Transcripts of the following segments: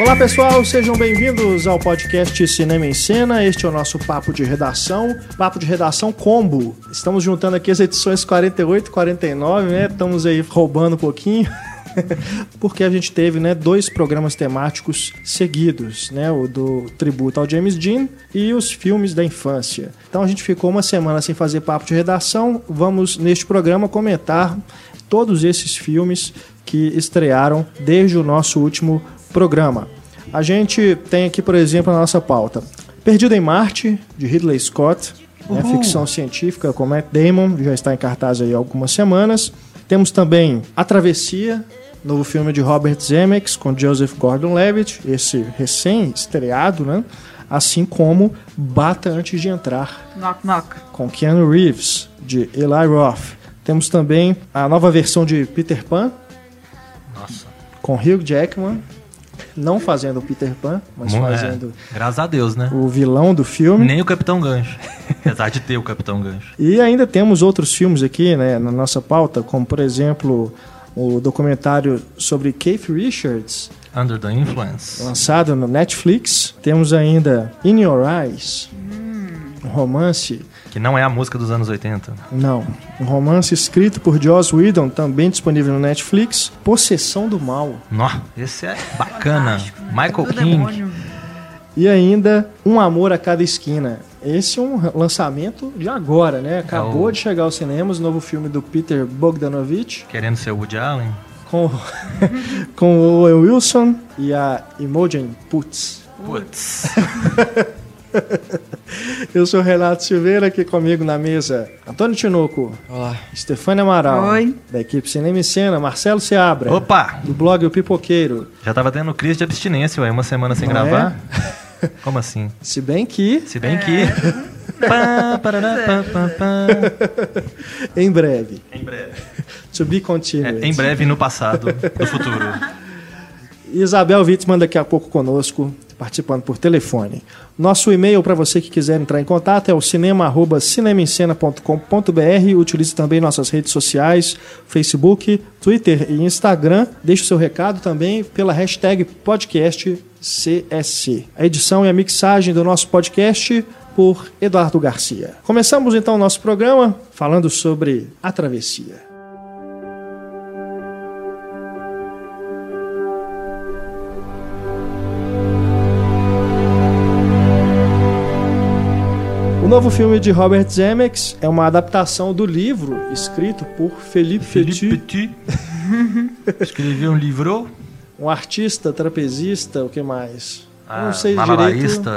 Olá pessoal, sejam bem-vindos ao podcast Cinema em Cena. Este é o nosso papo de redação, papo de redação combo. Estamos juntando aqui as edições 48 e 49, né? Estamos aí roubando um pouquinho. porque a gente teve né, dois programas temáticos seguidos, né, o do tributo ao James Dean e os filmes da infância. Então a gente ficou uma semana sem fazer papo de redação. Vamos neste programa comentar todos esses filmes que estrearam desde o nosso último programa. A gente tem aqui, por exemplo, a nossa pauta. Perdido em Marte, de Ridley Scott, né, ficção científica com Matt Damon, já está em cartaz aí há algumas semanas. Temos também A Travessia, novo filme de Robert Zemeckis com Joseph Gordon-Levitt, esse recém-estreado, né? Assim como Bata Antes de Entrar, Knock Knock. com Keanu Reeves, de Eli Roth. Temos também a nova versão de Peter Pan, Nossa. com Hugh Jackman, não fazendo o Peter Pan, mas Mu- é, fazendo Graças a Deus, né? o vilão do filme. Nem o Capitão Gancho. Apesar de ter o Capitão Gancho. E ainda temos outros filmes aqui né, na nossa pauta, como por exemplo o documentário sobre Keith Richards, Under the Influence. lançado no Netflix. Temos ainda In Your Eyes, um romance. Que não é a música dos anos 80. Não, um romance escrito por Joss Whedon, também disponível no Netflix. Possessão do Mal. Nó, esse é bacana. Fantástico. Michael Do King. demônio. E ainda Um Amor a Cada Esquina. Esse é um lançamento de agora, né? Acabou É o- de chegar aos cinemas, o novo filme do Peter Bogdanovich, Querendo ser o Woody Allen. com, com o Owen Wilson e a Imogen Putz. Putz. Eu sou o Renato Silveira, aqui comigo na mesa, Antônio Tinoco, Olá. Stefania Amaral, Oi. da equipe Cinema e Cena, Marcelo Seabra, Opa! do blog O Pipoqueiro. Já tava tendo crise de abstinência, ué. Uma semana sem Não gravar. Como assim? Se bem que, Se bem que... Pá, parará, pá, pá, pá. em breve, Em breve. to be É, continued. em breve no passado, no futuro. Isabel Wittmann daqui a pouco conosco, participando por telefone. Nosso e-mail para você que quiser entrar em contato é o cinema@cinemaencena.com.br. Utilize também nossas redes sociais, Facebook, Twitter e Instagram. Deixe o seu recado também pela hashtag podcastcsc. A edição e a mixagem do nosso podcast por Eduardo Garcia. Começamos então o nosso programa falando sobre a travessia. Novo filme de Robert Zemeckis é uma adaptação do livro escrito por Felipe Petit, Petit. Escreveu um livro. um artista, trapezista, o que mais? Ah, não sei direito.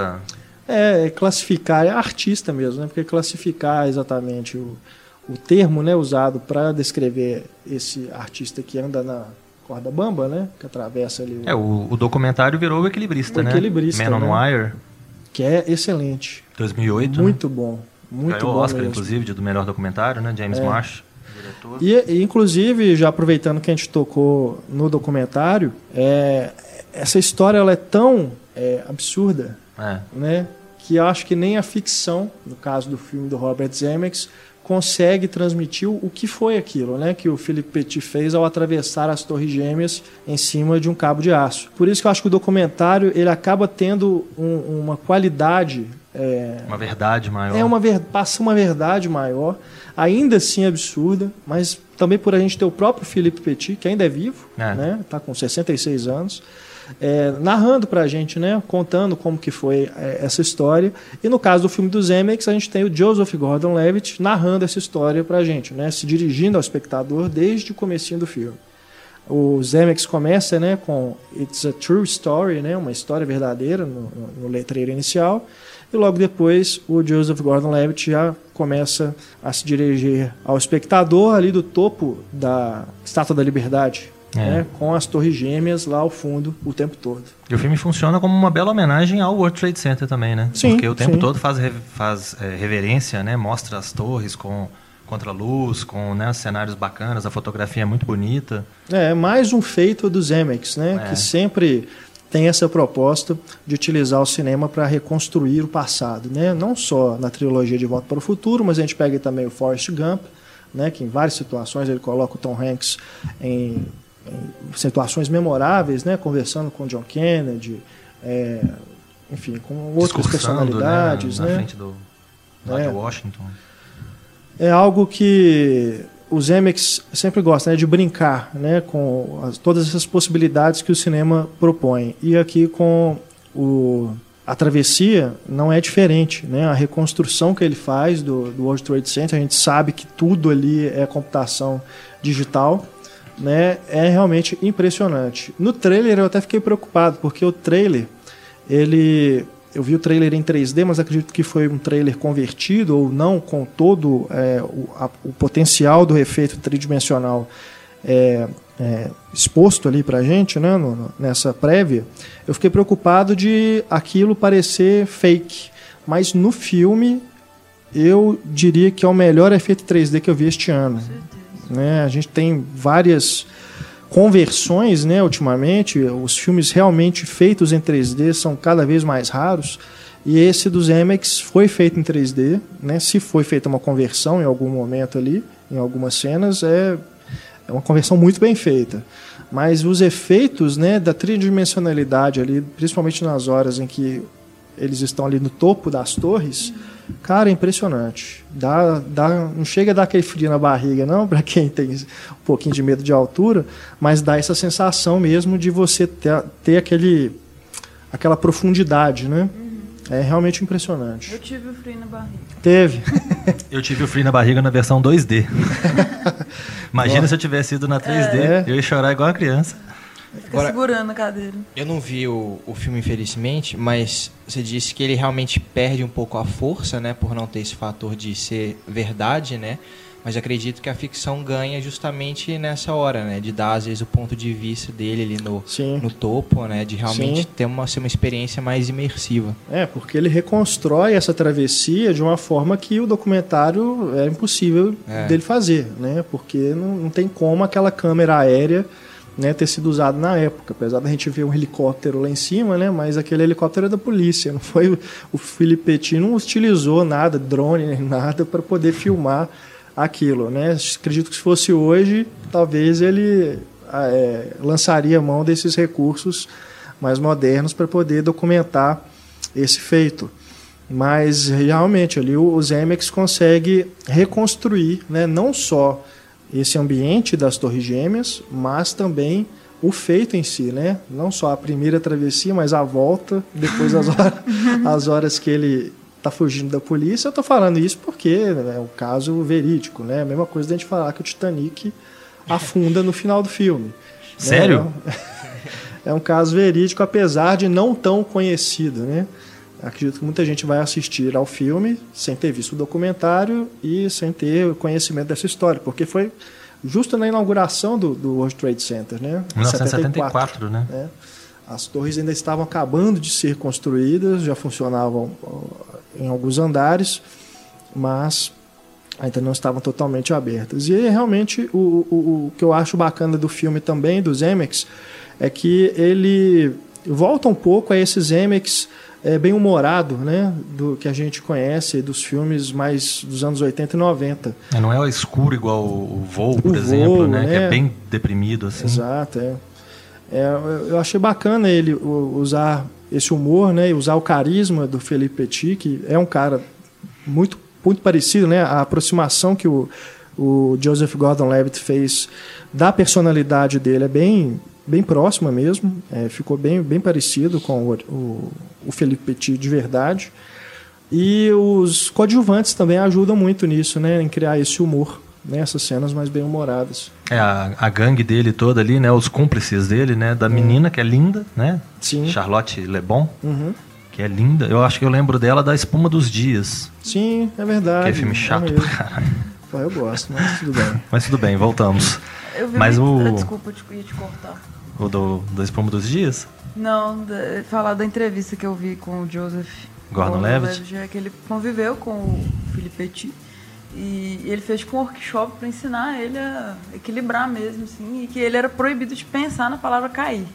É, é classificar, é artista mesmo, né? Porque classificar exatamente o, o termo né, usado para descrever esse artista que anda na corda bamba, né? Que atravessa ali o, É, o, o documentário virou o Equilibrista, O né? Equilibrista, Man on né? Wire, que é excelente. 2008. né? Muito bom. Muito Ganhou o bom Oscar, mesmo. inclusive, de do melhor documentário, né? James É. Marsh, diretor. E, e, inclusive, já aproveitando que a gente tocou no documentário, é, essa história ela é tão é, absurda, É. né, que eu acho que nem a ficção, no caso do filme do Robert Zemeckis, consegue transmitir o que foi aquilo, né, que o Philippe Petit fez ao atravessar as Torres Gêmeas em cima de um cabo de aço. Por isso que eu acho que o documentário ele acaba tendo um- uma qualidade é, Uma verdade maior. é uma ver- passa uma verdade maior, ainda assim absurda, mas também por a gente ter o próprio Philippe Petit, que ainda é vivo, É. né? Tá com 66 anos, é, narrando pra gente, né? Contando como que foi é, essa história. E no caso do filme do Zemeckis, a gente tem o Joseph Gordon-Levitt narrando essa história pra gente, né? Se dirigindo ao espectador desde o comecinho do filme. O Zemeckis começa né, com It's a True Story, né, uma história verdadeira no- no letreiro inicial. E logo depois o Joseph Gordon-Levitt já começa a se dirigir ao espectador ali do topo da Estátua da Liberdade, É. né, com as torres gêmeas lá ao fundo o tempo todo. E o filme funciona como uma bela homenagem ao World Trade Center também, né? Sim, Porque o tempo sim. todo faz, faz é, reverência, né? Mostra as torres com contra a luz, com né, cenários bacanas, a fotografia é muito bonita. É mais um feito do Zemeckis, né, É. que sempre tem essa proposta de utilizar o cinema para reconstruir o passado, né? Não só na trilogia De Volta para o Futuro, mas a gente pega também o Forrest Gump, né? Que em várias situações ele coloca o Tom Hanks em situações memoráveis, né? Conversando com John Kennedy, é, enfim, com outras personalidades, né? Na né? frente do, do é. Washington. É algo que os Zemeckis sempre gostam né, de brincar né, com as, todas essas possibilidades que o cinema propõe. E aqui com o, a travessia não é diferente. Né? A reconstrução que ele faz do, do World Trade Center, a gente sabe que tudo ali é computação digital. Né, é realmente impressionante. No trailer eu até fiquei preocupado, porque o trailer ele eu vi o trailer em 3D, mas acredito que foi um trailer convertido ou não, com todo é, o, a, o, potencial do efeito tridimensional é, é, exposto ali para a gente, né, no, nessa prévia. Eu fiquei preocupado de aquilo parecer fake, mas no filme eu diria que é o melhor efeito 3D que eu vi este ano. Né? A gente tem várias conversões, né, ultimamente, os filmes realmente feitos em 3D são cada vez mais raros. E esse dos Zemeckis foi feito em 3D, né? Se foi feita uma conversão em algum momento ali, em algumas cenas, é, é uma conversão muito bem feita. Mas os efeitos, né, da tridimensionalidade ali, principalmente nas horas em que eles estão ali no topo das torres, Cara, é impressionante. Dá, dá, não chega a dar aquele frio na barriga, não, para quem tem um pouquinho de medo de altura, mas dá essa sensação mesmo de você ter, ter aquele, aquela profundidade, né? É realmente impressionante. Eu tive o frio na barriga. Teve. eu tive o frio na barriga na versão 2D. Imagina Nossa. se eu tivesse ido na 3D, é. eu ia chorar igual a criança. Fica Agora, segurando a cadeira. Eu não vi o, o filme, infelizmente, mas você disse que ele realmente perde um pouco a força, né? Por não ter esse fator de ser verdade, né? Mas acredito que a ficção ganha justamente nessa hora, né? De dar, às vezes, o ponto de vista dele ali no, no topo, né? De realmente ter uma, ser uma experiência mais imersiva. É, porque ele reconstrói essa travessia de uma forma que o documentário é impossível é. dele fazer, né? Porque não, não tem como aquela câmera aérea né, ter sido usado na época, apesar da gente ver um helicóptero lá em cima, né, mas aquele helicóptero é da polícia, não foi o Felipe Petit não utilizou nada, drone nem nada para poder filmar aquilo, né? Acredito que se fosse hoje, talvez ele é, lançaria mão desses recursos mais modernos para poder documentar esse feito. Mas realmente ali o Zemeckis consegue reconstruir, né, não só esse ambiente das Torres Gêmeas, mas também o feito em si, né? Não só a primeira travessia, mas a volta, depois as horas, as horas que ele está fugindo da polícia. Eu estou falando isso porque é um caso verídico, né? A mesma coisa da gente falar que o Titanic afunda no final do filme. Sério? Né? É um caso verídico, apesar de não tão conhecido, né? Acredito que muita gente vai assistir ao filme sem ter visto o documentário e sem ter conhecimento dessa história, porque foi justo na inauguração do, do World Trade Center, né? 1974, né? né? As torres ainda estavam acabando de ser construídas, já funcionavam em alguns andares, mas ainda não estavam totalmente abertas. E realmente o, o, o que eu acho bacana do filme também, dos Zemeckis, é que ele volta um pouco a esses Zemeckis é, bem humorado, né, do que a gente conhece dos filmes mais dos anos 80 e 90. É, não é escuro igual o Voo, por o exemplo, voo, né, que é bem deprimido assim. Exato, é. é. Eu achei bacana ele usar esse humor, né, e usar o carisma do Felipe Petit, que é um cara muito muito parecido, né, a aproximação que o o Joseph Gordon-Levitt fez da personalidade dele é bem bem próxima mesmo, é, ficou bem, bem parecido com o, o, o, Felipe Petit de verdade. E os coadjuvantes também ajudam muito nisso, né, em criar esse humor, né, essas cenas mais bem humoradas. É, a, a gangue dele toda ali, né, os cúmplices dele, né, da menina que é linda, né, Sim. Charlotte Lebon, uhum. que é linda. Eu acho que eu lembro dela da Espuma dos Dias. Sim, é verdade. Que é filme chato é pra caralho. Eu gosto, mas tudo bem. mas tudo bem, voltamos. Eu vi mas muito... o... Desculpa, eu ia te cortar. O do, do Espuma dos Dias? Não, da, falar da entrevista que eu vi com o Joseph Gordon-Levitt. É que ele conviveu com o Felipe Petit. E ele fez tipo, um workshop para ensinar ele a equilibrar mesmo, assim, e que ele era proibido de pensar na palavra cair.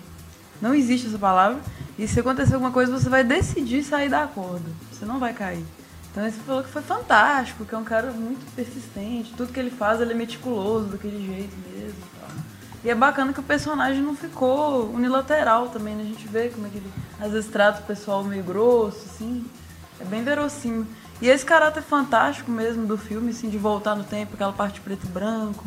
Não existe essa palavra. E se acontecer alguma coisa, você vai decidir sair da corda. Você não vai cair. Então ele falou que foi fantástico, que é um cara muito persistente. Tudo que ele faz, ele é meticuloso daquele jeito mesmo. E é bacana que o personagem não ficou unilateral também, né? A gente vê como é que ele às vezes trata o pessoal meio grosso, assim. É bem verossímil. E esse caráter fantástico mesmo do filme, assim, de voltar no tempo, aquela parte preto e branco,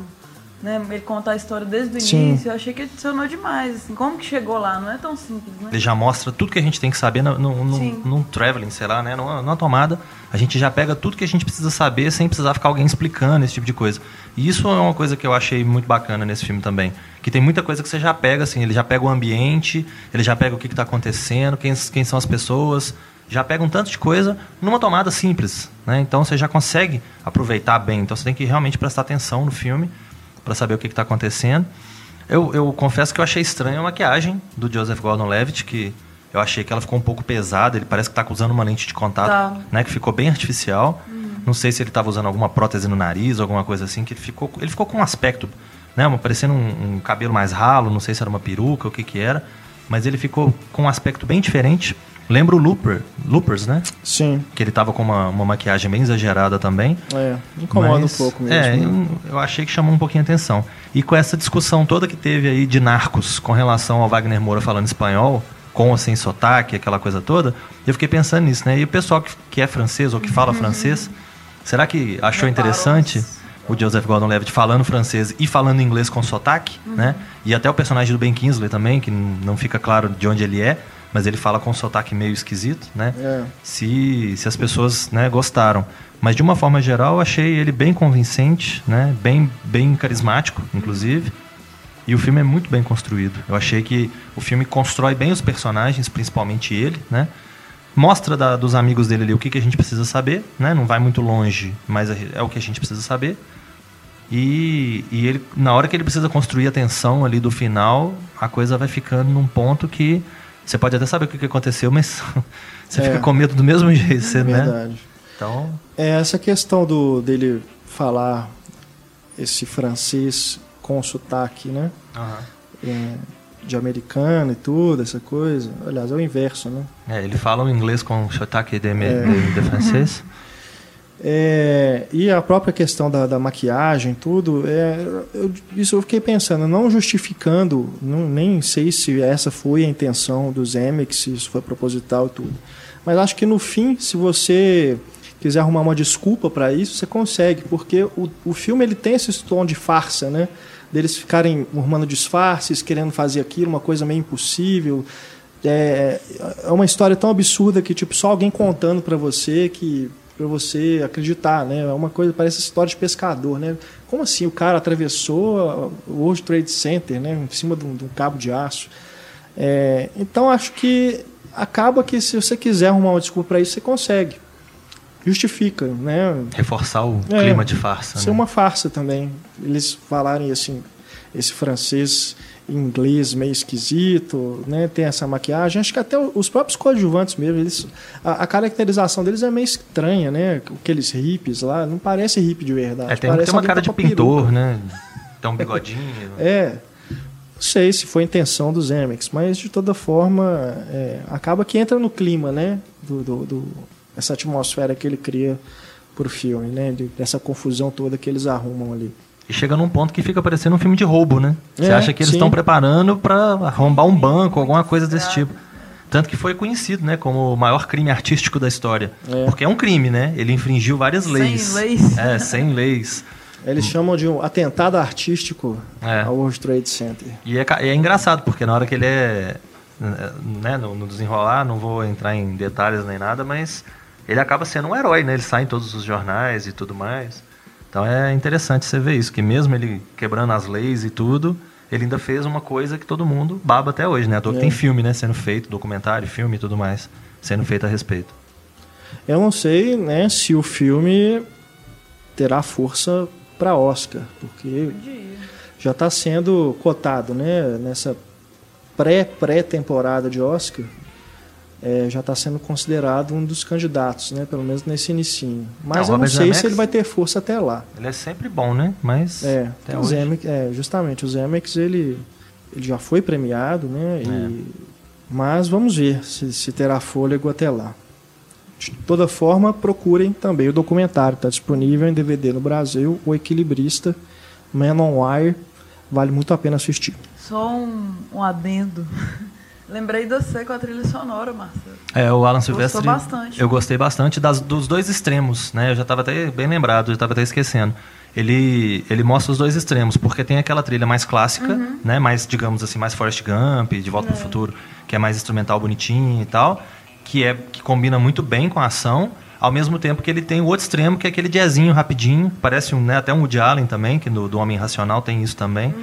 né? Ele contar a história desde o Sim. início, eu achei que adicionou demais, assim. Como que chegou lá? Não é tão simples, né? Ele já mostra tudo que a gente tem que saber no, no, no- Sim. num traveling, sei lá, né? Numa, numa tomada. A gente já pega tudo que a gente precisa saber sem precisar ficar alguém explicando esse tipo de coisa. E isso é uma coisa que eu achei muito bacana nesse filme também. Que tem muita coisa que você já pega, assim, ele já pega o ambiente, ele já pega o que está acontecendo, quem, quem são as pessoas, já pega um tanto de coisa numa tomada simples, né? Então você já consegue aproveitar bem. Então você tem que realmente prestar atenção no filme para saber o que está acontecendo. Eu, eu confesso que eu achei estranha a maquiagem do Joseph Gordon-Levitt, que eu achei que ela ficou um pouco pesada. Ele parece que está usando uma lente de contato, Tá. né, que ficou bem artificial. Não sei se ele estava usando alguma prótese no nariz, alguma coisa assim, que ele ficou, ele ficou com um aspecto, né, parecendo um, um cabelo mais ralo. Não sei se era uma peruca, o que que era, mas ele ficou com um aspecto bem diferente. Lembra o Looper, Loopers, né? Sim, Que ele tava com uma, uma maquiagem bem exagerada também. é. Incomoda Mas, um pouco mesmo. É, né? eu, eu achei que chamou um pouquinho a atenção. E com essa discussão toda que teve aí de narcos com relação ao Wagner Moura falando espanhol, com ou sem sotaque, aquela coisa toda, eu fiquei pensando nisso, né? E o pessoal que, que é francês ou que fala francês, será que achou interessante o Joseph Gordon-Levitt falando francês e falando inglês com sotaque, né? E até o personagem do Ben Kingsley também, que não fica claro de onde ele é, mas ele fala com um sotaque meio esquisito, né? É. se, se as pessoas né, gostaram. Mas de uma forma geral, eu achei ele bem convincente, né? bem, bem carismático, inclusive. E o filme é muito bem construído. Eu achei que o filme constrói bem os personagens, principalmente ele, né? Mostra da- dos amigos dele ali o que, que a gente precisa saber, né? Não vai muito longe, mas é é o que a gente precisa saber. E, e ele, na hora que ele precisa construir a tensão ali do final, a coisa vai ficando num ponto que você pode até saber o que, que aconteceu, mas você É. fica com medo do mesmo jeito, você, né? Verdade. Então, É essa questão do dele falar esse francês com sotaque, né? É, de americano e tudo, essa coisa. Aliás, é o inverso, né? é, ele fala o inglês com sotaque de, É. de, de francês. É, e a própria questão da, da maquiagem, tudo, é, eu- isso eu fiquei pensando, não justificando, não, nem sei se essa foi a intenção do Zemeck, se isso foi proposital e tudo. Mas acho que no fim, se você quiser arrumar uma desculpa para isso, você consegue, porque o, o filme ele tem esse tom de farsa, né? Deles ficarem arrumando disfarces, querendo fazer aquilo, uma coisa meio impossível. É, é uma história tão absurda que tipo só alguém contando para você que para você acreditar, né? É uma coisa parece história de pescador, né? Como assim o cara atravessou o World Trade Center, né? Em cima de um, de um cabo de aço. É, então acho que acaba que se você quiser arrumar uma desculpa para isso você consegue, justifica, né? Reforçar o É, clima de farsa. Ser né? uma farsa também. Eles falarem assim, esse francês inglês meio esquisito, né? Tem essa maquiagem. Acho que até os próprios coadjuvantes mesmo, eles, a, a caracterização deles é meio estranha, né? Aqueles hippies lá, não parece hippie de verdade. É, tem, parece tem uma cara tá de peruca. pintor, né? Tem um bigodinho. É. Não sei se foi a intenção dos Zemeckis, mas de toda forma é, acaba que entra no clima, né? Do, do- do- essa atmosfera que ele cria pro filme, né? de- dessa confusão toda que eles arrumam ali. E chega num ponto que fica parecendo um filme de roubo, né? Você É, acha que eles estão preparando para arrombar um banco, alguma coisa desse tipo. Tanto que foi conhecido, né, como o maior crime artístico da história. É. Porque é um crime, né? Ele infringiu várias Sem leis. leis. É, sem leis. Eles chamam de um atentado artístico É. ao World Trade Center. E é, ca- é engraçado, porque na hora que ele é. Né, no, no desenrolar, não vou entrar em detalhes nem nada, mas ele acaba sendo um herói, né? Ele sai em todos os jornais e tudo mais. Então é interessante você ver isso, que mesmo ele quebrando as leis e tudo, ele ainda fez uma coisa que todo mundo baba até hoje, né? À toa que É. tem filme, né? Sendo feito, documentário, filme e tudo mais, sendo feito a respeito. Eu não sei né, se o filme terá força para Oscar, porque já está sendo cotado né, nessa pré-pré-temporada de Oscar. É, já está sendo considerado um dos candidatos, né, pelo menos nesse inicinho. Mas Ah, o eu não sei Zemeckis- se ele vai ter força até lá. Ele é sempre bom, né? Mas. É, até o é, justamente, o Zemeckis, ele, ele já foi premiado, né? e- mas vamos ver se, se terá fôlego até lá. De toda forma, procurem também o documentário, está disponível em DVD no Brasil, O Equilibrista, Man on Wire, vale muito a pena assistir. Só um, um adendo. Lembrei de você com a trilha sonora, Marcelo. É, o Alan Gostou Silvestre. bastante. Eu gostei bastante das, dos dois extremos, né? Eu já estava até bem lembrado, eu estava até esquecendo. Ele, ele mostra os dois extremos, porque tem aquela trilha mais clássica, Uhum. né? Mais, digamos assim, mais Forrest Gump, De Volta para o Futuro, que é mais instrumental bonitinho e tal, que é que combina muito bem com a ação, ao mesmo tempo que ele tem o outro extremo, que é aquele jazzinho rapidinho, parece um, né, até um Woody Allen também, que no, do Homem Racional tem isso também.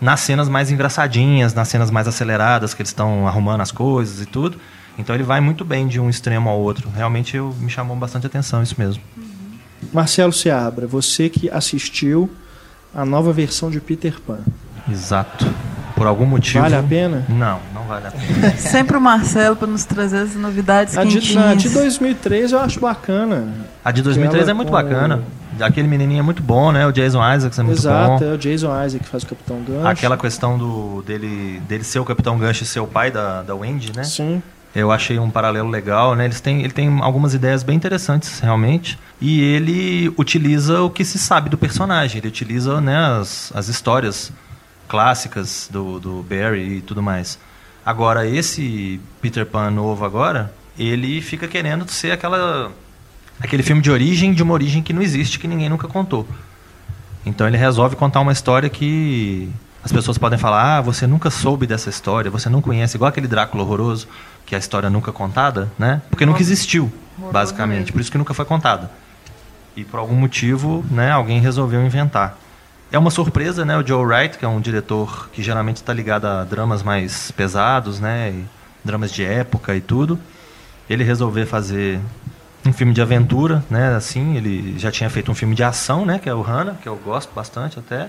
Nas cenas mais engraçadinhas, nas cenas mais aceleradas, que eles estão arrumando as coisas e tudo. Então ele vai muito bem de um extremo ao outro. Realmente eu, me chamou bastante atenção isso mesmo. Marcelo Seabra, você que assistiu a nova versão de Peter Pan. Exato. Por algum motivo. Vale a pena? Não, não vale a pena. Sempre o Marcelo para nos trazer as novidades A de, quentinhas. a de 2003 eu acho bacana. A de 2003 Ela é muito com- bacana. Aquele menininho é muito bom, né? O Jason Isaacs é muito Exato, bom. é o Jason Isaac que faz o Capitão Gancho. Aquela questão do, dele, dele ser o Capitão Gancho e ser o pai da, da Wendy, né? Sim. Eu achei um paralelo legal, né? Eles têm, ele tem algumas ideias bem interessantes, realmente. E ele utiliza o que se sabe do personagem. Ele utiliza né, as, as histórias clássicas do, do Barry e tudo mais. Agora, esse Peter Pan novo agora, ele fica querendo ser aquela, aquele filme de origem, de uma origem que não existe, que ninguém nunca contou. Então ele resolve contar uma história que as pessoas podem falar: ah, você nunca soube dessa história, você não conhece, igual aquele Drácula horroroso, que é a história nunca contada, né? Porque nunca existiu, basicamente. Por isso que nunca foi contada. E por algum motivo, né, alguém resolveu inventar. É uma surpresa, né? O Joe Wright, que é um diretor que geralmente está ligado a dramas mais pesados, né? E dramas de época e tudo. Ele resolver fazer um filme de aventura, né? Assim, ele já tinha feito um filme de ação, né? Que é o Hannah, que eu gosto bastante até.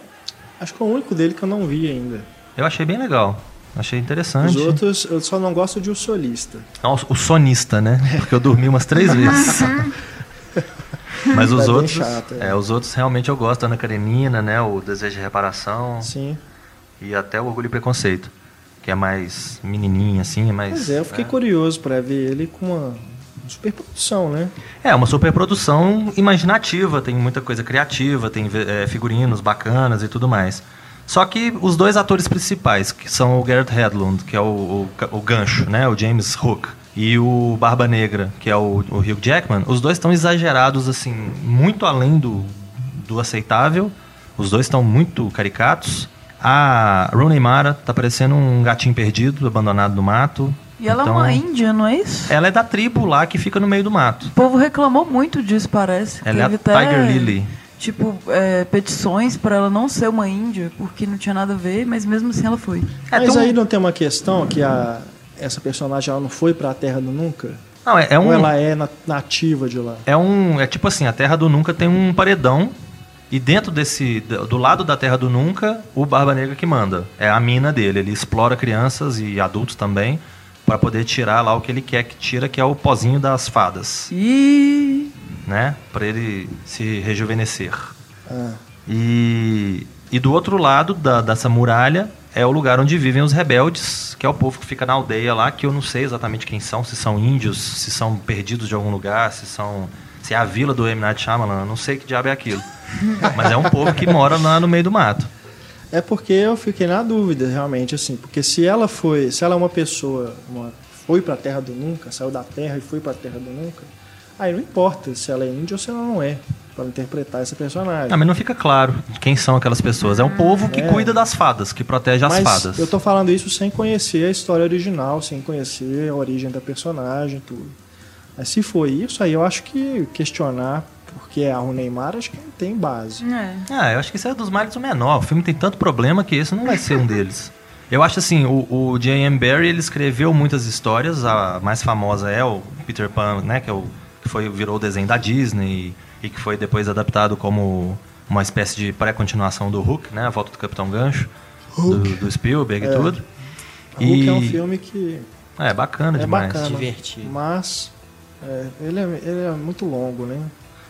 Acho que é o único dele que eu não vi ainda. Eu achei bem legal. Achei interessante. Os outros, eu só não gosto de O Solista. Não, o sonista, né? Porque eu dormi umas três vezes. Mas É os bem outros, chato, é. é, os outros realmente eu gosto. Ana Karenina, né? O Desejo de Reparação Sim. e até o Orgulho e Preconceito, que é mais menininha assim, é mais. Pois é, eu fiquei né? curioso pra ver ele com uma superprodução, né? É, uma superprodução imaginativa, tem muita coisa criativa, tem é, figurinos bacanas e tudo mais. Só que os dois atores principais, que são o Garrett Hedlund, que é o, o, o gancho, né, o James Hook, e o Barba Negra, que é o, o Hugh Jackman, os dois estão exagerados, assim, muito além do, do aceitável. Os dois estão muito caricatos. A Rooney Mara tá parecendo um gatinho perdido, abandonado no mato. E ela Então, é uma índia, não é isso? Ela é da tribo lá que fica no meio do mato. O povo reclamou muito disso, parece. Ela é a Tiger Lily. Tipo, é, petições pra ela não ser uma índia, porque não tinha nada a ver, mas mesmo assim ela foi. É, Mas um- aí não tem uma questão que a, essa personagem ela não foi pra Terra do Nunca? Não, é, é um, Ou ela é na- nativa de lá? É um. É tipo assim, a Terra do Nunca tem um paredão. E dentro desse. Do lado da Terra do Nunca, o Barba Negra que manda. É a mina dele. Ele explora crianças e adultos também. Pra poder tirar lá o que ele quer que tira, que é o pozinho das fadas. E. Né? Pra ele se rejuvenescer. Ah, E, e do outro lado da, dessa muralha é o lugar onde vivem os rebeldes, que é o povo que fica na aldeia lá, que eu não sei exatamente quem são, se são índios, se são perdidos de algum lugar, se são se é a vila do M. Night Shyamalan, não sei que diabo é aquilo. Mas é um povo que mora lá no meio do mato. É porque eu fiquei na dúvida, realmente, assim, porque se ela foi, se ela é uma pessoa, uma, foi pra Terra do Nunca, saiu da Terra e foi pra Terra do Nunca, aí não importa se ela é índia ou se ela não é, para interpretar essa personagem. Ah, mas não fica claro quem são aquelas pessoas. É um povo que É. cuida das fadas, que protege as Mas fadas. eu tô falando isso sem conhecer a história original, sem conhecer a origem da personagem, tudo. Mas se foi isso, aí eu acho que questionar porque é a Neymar, acho que não tem base. É. Ah, eu acho que isso é dos males do menor. O filme tem tanto problema que esse não vai ser um deles. Eu acho assim, o, o J.M. Barry ele escreveu muitas histórias. A mais famosa é o Peter Pan, né, que, é o, que foi virou o desenho da Disney e que foi depois adaptado como uma espécie de pré-continuação do Hulk, né, a volta do Capitão Gancho, do, do Spielberg e É. tudo. Hulk é um filme que É bacana é demais. bacana, Divertido. mas é, ele, é, ele é muito longo, né?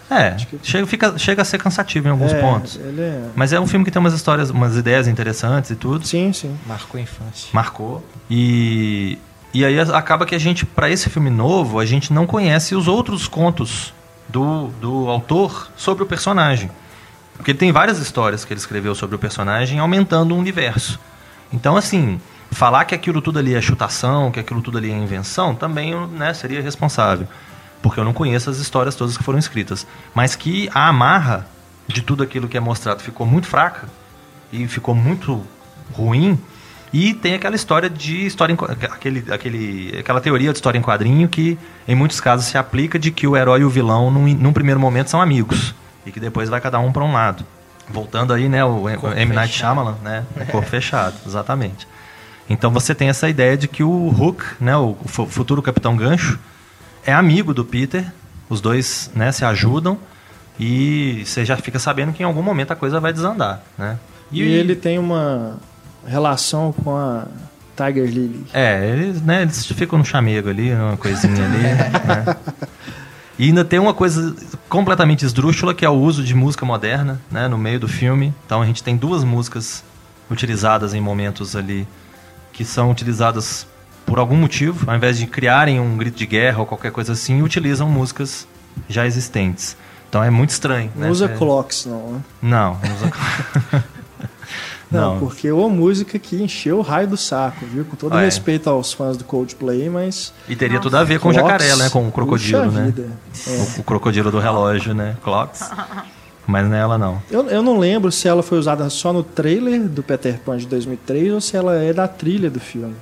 É, que- chega, fica, chega a ser cansativo em alguns É, pontos. Ele é... Mas é um filme que tem umas histórias, umas ideias interessantes e tudo. Sim, sim. Marcou a infância. Marcou. E, e aí acaba que a gente, para esse filme novo, a gente não conhece os outros contos do, do autor sobre o personagem. Porque tem várias histórias que ele escreveu sobre o personagem, aumentando o universo. Então, assim, falar que aquilo tudo ali é chutação, que aquilo tudo ali é invenção, também né, seria responsável. Porque eu não conheço as histórias todas que foram escritas. Mas que a amarra de tudo aquilo que é mostrado ficou muito fraca e ficou muito ruim. E tem aquela história de história em, aquele, aquele, aquela teoria de história em quadrinho que em muitos casos se aplica de que o herói e o vilão num, num primeiro momento são amigos e que depois vai cada um para um lado. Voltando aí, né, o corpo M Night Shyamalan, né, o corpo fechado, exatamente. Então você tem essa ideia de que o Hook, né, o futuro Capitão Gancho, é amigo do Peter, os dois, né, se ajudam e você já fica sabendo que em algum momento a coisa vai desandar, né? E, e ele tem uma relação com a Tiger Lily. É, eles, né, eles ficam no chamego ali, uma coisinha ali. né? E ainda tem uma coisa completamente esdrúxula, que é o uso de música moderna né, no meio do filme. Então a gente tem duas músicas utilizadas em momentos ali que são utilizadas por algum motivo, ao invés de criarem um grito de guerra ou qualquer coisa assim, utilizam músicas já existentes. Então é muito estranho. Não né? usa é... clocks, não, né? Não, não usa Não, não, porque é uma música que encheu o raio do saco, viu? Com todo ah, respeito aos fãs do Coldplay, mas. E teria Nossa. tudo a ver com o jacaré, né? Com o crocodilo, né? É. O, o, crocodilo do relógio, né? Clocks. Mas nela não. Eu, eu não lembro se ela foi usada só no trailer do Peter Pan de 2003 ou se ela é da trilha do filme.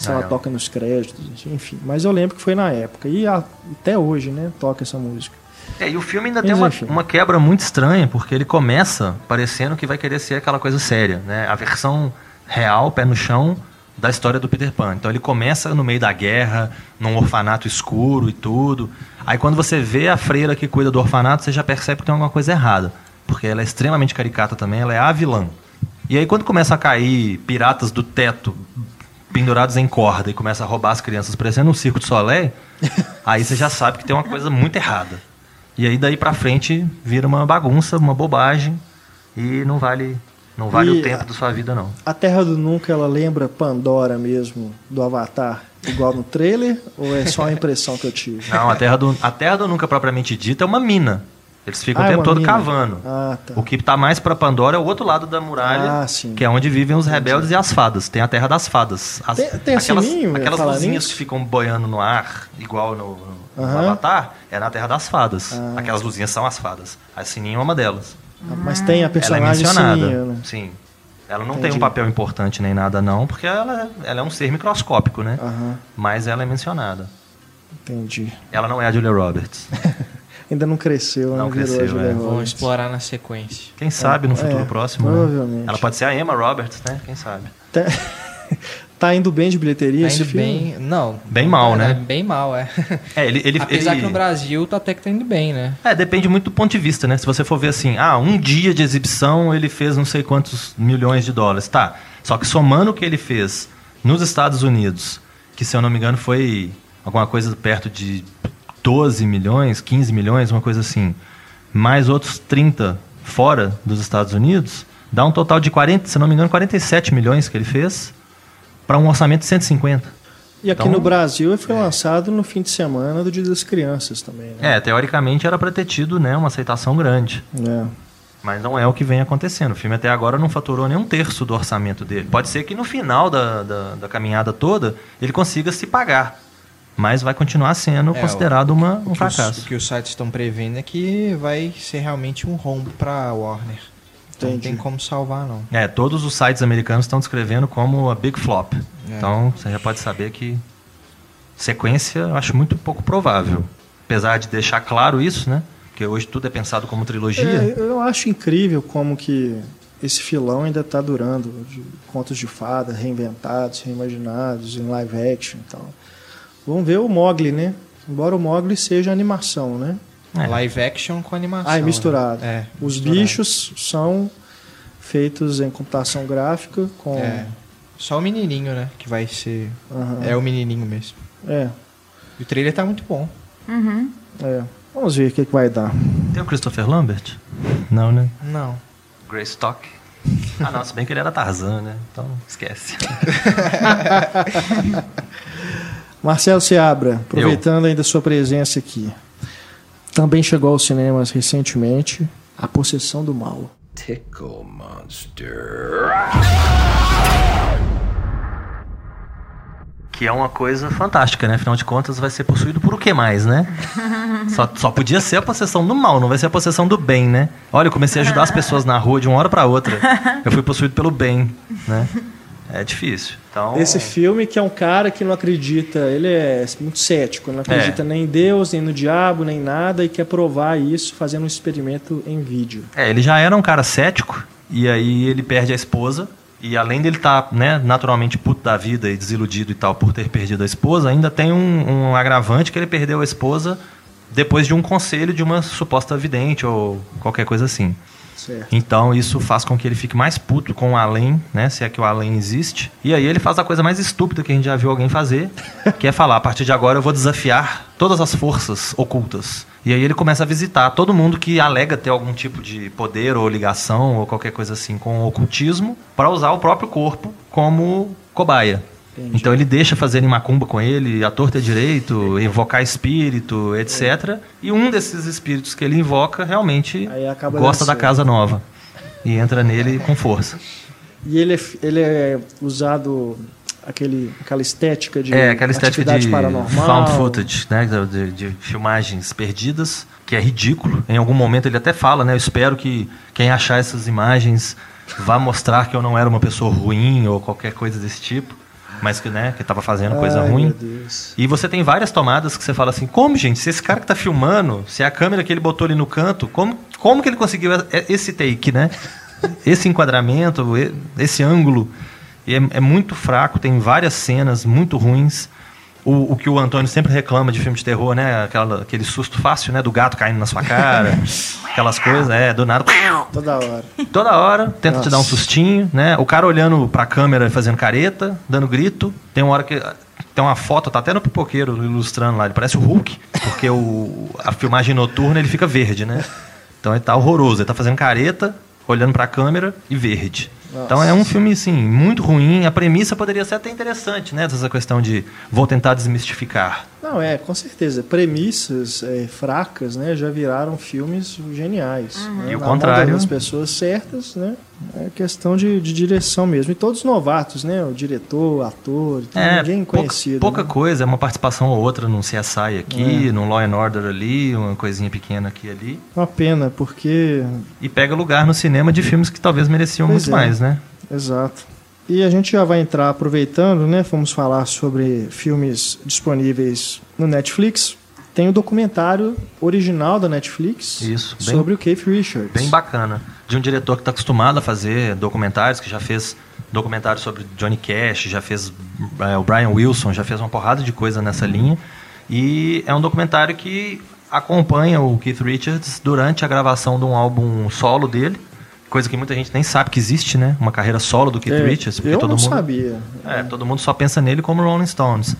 Se ah, ela é. toca nos créditos, enfim. Mas eu lembro que foi na época. E a, até hoje, né? Toca essa música. É, e o filme ainda tem uma, uma quebra muito estranha, porque ele começa parecendo que vai querer ser aquela coisa séria, né? A versão real, pé no chão, da história do Peter Pan. Então ele começa no meio da guerra, num orfanato escuro e tudo. Aí quando você vê a freira que cuida do orfanato, você já percebe que tem alguma coisa errada. Porque ela é extremamente caricata também, ela é a vilã. E aí quando começa a cair piratas do teto pendurados em corda e começa a roubar as crianças parecendo um circo de solé, aí você já sabe que tem uma coisa muito errada. E aí daí para frente vira uma bagunça, uma bobagem e não vale não vale e o tempo a, da sua vida não. A Terra do Nunca ela lembra Pandora mesmo do Avatar, igual no trailer ou é só a impressão que eu tive? Não, a Terra do a Terra do Nunca propriamente dita é uma mina. Eles ficam ah, o é tempo é todo mina. cavando. Ah, tá. O que está mais para Pandora é o outro lado da muralha, ah, que é onde vivem os rebeldes e as fadas. Tem a Terra das Fadas. As, tem, tem aquelas, sininho, aquelas luzinhas que ficam boiando no ar, igual no, no uhum. Avatar, é na Terra das Fadas. Ah. Aquelas luzinhas são as fadas. A Sininho é uma delas. Ah, mas tem a personagem ela é mencionada. Sininho, né? Sim. Ela não Entendi. tem um papel importante nem nada, não, porque ela, ela é um ser microscópico, né? Uhum. Mas ela é mencionada. Entendi. Ela não é a Julia Roberts. Ainda não cresceu, não, cresceu, é. Vamos explorar na sequência. Quem sabe no futuro é, próximo. Né? Provavelmente. Né? Ela pode ser a Emma Roberts, né? Quem sabe. Tá indo bem de bilheteria tá esse filme? Bem, não. Bem mal, né? Bem mal, é. é ele, ele, Apesar ele... que no Brasil tá até que tá indo bem, né? É, depende muito do ponto de vista, né? Se você for ver assim, ah, um dia de exibição ele fez não sei quantos milhões de dólares. Tá. Só que somando o que ele fez nos Estados Unidos, que se eu não me engano foi alguma coisa perto de 12 milhões, 15 milhões, uma coisa assim, mais outros 30 fora dos Estados Unidos, dá um total de 40, se não me engano, 47 milhões que ele fez para um orçamento de 150. E aqui então, no Brasil foi é. lançado no fim de semana do Dia das Crianças também. Né? É, teoricamente era para ter tido né, uma aceitação grande. É. Mas não é o que vem acontecendo. O filme até agora não faturou nem um terço do orçamento dele. Pode ser que no final da, da, da caminhada toda ele consiga se pagar. Mas vai continuar sendo é, considerado uma, um fracasso. Os, o que os sites estão prevendo é que vai ser realmente um rombo para a Warner. Então não tem como salvar, não. É, todos os sites americanos estão descrevendo como a big flop. É. Então você já pode saber que sequência eu acho muito pouco provável. Apesar de deixar claro isso, né? Porque hoje tudo é pensado como trilogia. É, eu acho incrível como que esse filão ainda está durando. De contos de fada reinventados, reimaginados, em live action e tal. Vamos ver o Mogli, né? Embora o Mogli seja animação, né? É. Live action com animação. Ah, é misturado. Né? É, Os misturado. bichos são feitos em computação gráfica com. É. Só o menininho, né? Que vai ser. Uhum. É o menininho mesmo. É. E o trailer tá muito bom. Uhum. É. Vamos ver o que, que vai dar. Tem o Christopher Lambert? Não, né? Não. Grace Stock? Ah, não, se bem que ele era Tarzan, né? Então, esquece. Marcelo Seabra, aproveitando Eu. ainda a sua presença aqui também chegou aos cinemas recentemente A Possessão do Mal. Tickle Monster. Que é uma coisa fantástica, né? Afinal de contas, vai ser possuído por o que mais, né? só, só podia ser a possessão do mal, não vai ser a possessão do bem, né? Olha, eu comecei a ajudar as pessoas na rua de uma hora para outra. Eu fui possuído pelo bem, né? É difícil. Então, Esse filme que é um cara que não acredita, ele é muito cético, não acredita É. nem em Deus, nem no diabo, nem nada, e quer provar isso fazendo um experimento em vídeo. É, ele já era um cara cético, e aí ele perde a esposa. E além dele estar, né, naturalmente puto da vida e desiludido e tal por ter perdido a esposa, ainda tem um, um agravante que ele perdeu a esposa depois de um conselho de uma suposta vidente ou qualquer coisa assim. Certo. Então isso faz com que ele fique mais puto com o além, né? Se é que o além existe. E aí ele faz a coisa mais estúpida que a gente já viu alguém fazer, que é falar: a partir de agora eu vou desafiar todas as forças ocultas. E aí ele começa a visitar todo mundo que alega ter algum tipo de poder ou ligação ou qualquer coisa assim com o ocultismo para usar o próprio corpo como cobaia. Entendi. Então ele deixa fazerem macumba com ele, a torta é direito, invocar espírito, etc. E um desses espíritos que ele invoca realmente gosta da casa nova e entra nele com força. E ele é, ele é usado aquele, aquela estética de É, aquela estética de paranormal. found footage, né? De, de filmagens perdidas, que é ridículo. Em algum momento ele até fala, né? Eu espero que quem achar essas imagens vá mostrar que eu não era uma pessoa ruim ou qualquer coisa desse tipo, mas que, né, que estava fazendo coisa Ai, ruim. E você tem várias tomadas que você fala assim, como, gente, se esse cara que tá filmando, se a câmera que ele botou ali no canto, como, como que ele conseguiu esse take, né? Esse enquadramento, esse ângulo. É, é muito fraco, tem várias cenas muito ruins. O, o que o Antônio sempre reclama de filme de terror, né? Aquela, aquele susto fácil, né? Do gato caindo na sua cara. aquelas coisas, é, do nada. Toda hora. Toda hora, tenta te Nossa. dar um sustinho, né? O cara olhando pra câmera e fazendo careta, dando grito. Tem uma hora que. Tem uma foto, tá até no pipoqueiro ilustrando lá. Ele parece o Hulk, porque o, a filmagem noturna ele fica verde, né? Então ele tá horroroso. Ele tá fazendo careta, olhando pra câmera e verde. Então é um filme, assim, muito ruim. A premissa poderia ser até interessante, né? Essa questão de vou tentar desmistificar. Não, é, com certeza. Premissas é, fracas, né, já viraram filmes geniais. né? E o Na contrário. mão das pessoas certas, né? É questão de, de direção mesmo. E todos novatos, né? O diretor, o ator, então ninguém pouca, conhecido. pouca né? coisa, é uma participação ou outra num CSI aqui, É. num Law and Order ali, uma coisinha pequena aqui e ali. Uma pena, porque E pega lugar no cinema de filmes que talvez mereciam Pois muito é. mais, né? Exato. E a gente já vai entrar aproveitando, né? Vamos falar sobre filmes disponíveis no Netflix. Tem o documentário original da Netflix Isso, bem- sobre o Keith Richards. Bem bacana. De um diretor que está acostumado a fazer documentários, que já fez documentário sobre Johnny Cash, já fez é, o Brian Wilson, já fez uma porrada de coisa nessa linha. E é um documentário que acompanha o Keith Richards durante a gravação de um álbum solo dele. Coisa que muita gente nem sabe que existe, né? Uma carreira solo do Keith É, Richards. Porque eu todo não mundo... sabia. É, todo mundo só pensa nele como Rolling Stones.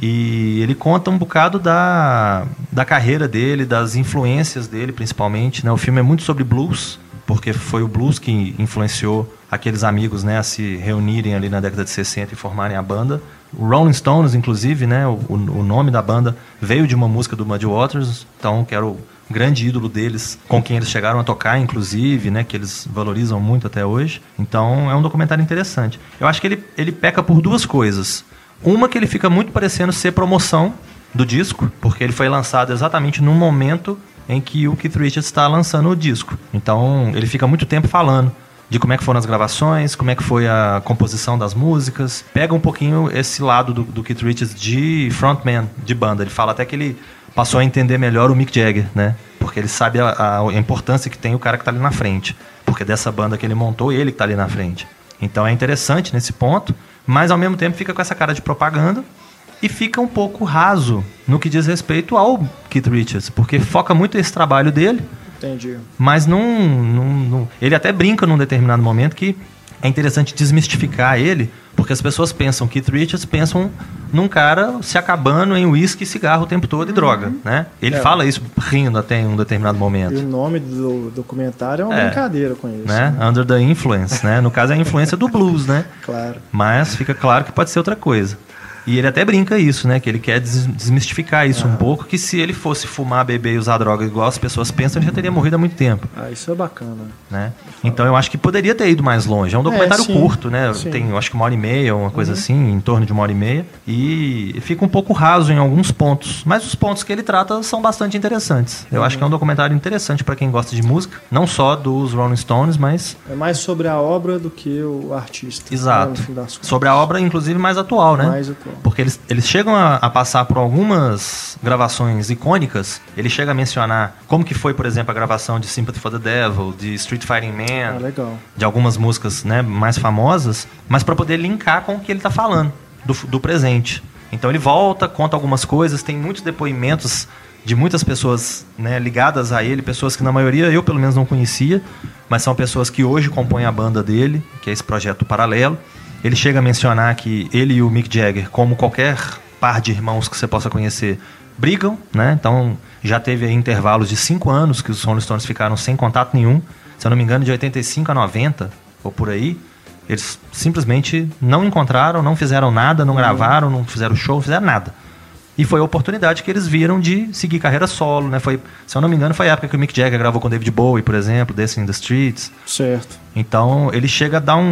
E ele conta um bocado da, da carreira dele, das influências dele, principalmente. Né? O filme é muito sobre blues, porque foi o blues que influenciou aqueles amigos né, a se reunirem ali na década de 60 e formarem a banda. O Rolling Stones, inclusive, né, o, o nome da banda veio de uma música do Muddy Waters, então que era o grande ídolo deles, com quem eles chegaram a tocar, inclusive, né, que eles valorizam muito até hoje. Então é um documentário interessante. Eu acho que ele, ele peca por duas coisas. Uma que ele fica muito parecendo ser promoção do disco, porque ele foi lançado exatamente no momento em que o Keith Richards está lançando o disco. Então ele fica muito tempo falando de como é que foram as gravações, como é que foi a composição das músicas. Pega um pouquinho esse lado do, do Keith Richards de frontman de banda. Ele fala até que ele passou a entender melhor o Mick Jagger, né? Porque ele sabe a, a- importância que tem o cara que está ali na frente. Porque dessa banda que ele montou, ele que está ali na frente. Então é interessante nesse ponto, mas ao mesmo tempo fica com essa cara de propaganda e fica um pouco raso no que diz respeito ao Keith Richards, porque foca muito esse trabalho dele, Entendi. mas não, não- não- ele até brinca num determinado momento que é interessante desmistificar ele, porque as pessoas pensam Keith Richards pensam num cara se acabando em uísque, cigarro o tempo todo e droga, né? Ele É. fala isso rindo até em um determinado E momento. o nome do documentário é uma É. brincadeira com isso. Né? né? Under the Influence, né? No caso é a influência do blues, né? Claro. Mas fica claro que pode ser outra coisa. E ele até brinca isso, né? Que ele quer des- desmistificar isso um pouco, que se ele fosse fumar, beber e usar droga igual as pessoas pensam, ele já teria morrido há muito tempo, Ah, isso é bacana. né? Então eu acho que poderia ter ido mais longe. É um documentário sim. curto, né? Sim. Uhum. Tem, eu acho que uma hora e meia, uma coisa assim, em torno de uma hora e meia. E fica um pouco raso em alguns pontos. Mas os pontos que ele trata são bastante interessantes. Eu acho que é um documentário interessante para quem gosta de música. Não só dos Rolling Stones, mas É mais sobre a obra do que o artista. né, Exato. no fim das contas. sobre a obra, inclusive, mais atual, né? Mais atual. Porque eles, eles chegam a, a passar por algumas gravações icônicas. Ele chega a mencionar como que foi, por exemplo, a gravação de Sympathy for the Devil, de Street Fighting Ah, Man, legal. de algumas músicas né, mais famosas, mas para poder linkar com o que ele está falando do, do presente. Então ele volta, conta algumas coisas, tem muitos depoimentos de muitas pessoas né, ligadas a ele, pessoas que na maioria eu pelo menos não conhecia, mas são pessoas que hoje compõem a banda dele, que é esse projeto paralelo. Ele chega a mencionar que ele e o Mick Jagger, como qualquer par de irmãos que você possa conhecer, brigam, né? Então já teve intervalos de cinco anos que os Rolling Stones ficaram sem contato nenhum. Se eu não me engano, de 85 a 90 ou por aí, eles simplesmente não encontraram, não fizeram nada, não gravaram, não fizeram show, não fizeram nada. E foi a oportunidade que eles viram de seguir carreira solo, né? Foi, se eu não me engano, foi a época que o Mick Jagger gravou com David Bowie, por exemplo, Dancing in the Streets. Certo. Então ele chega a dar um-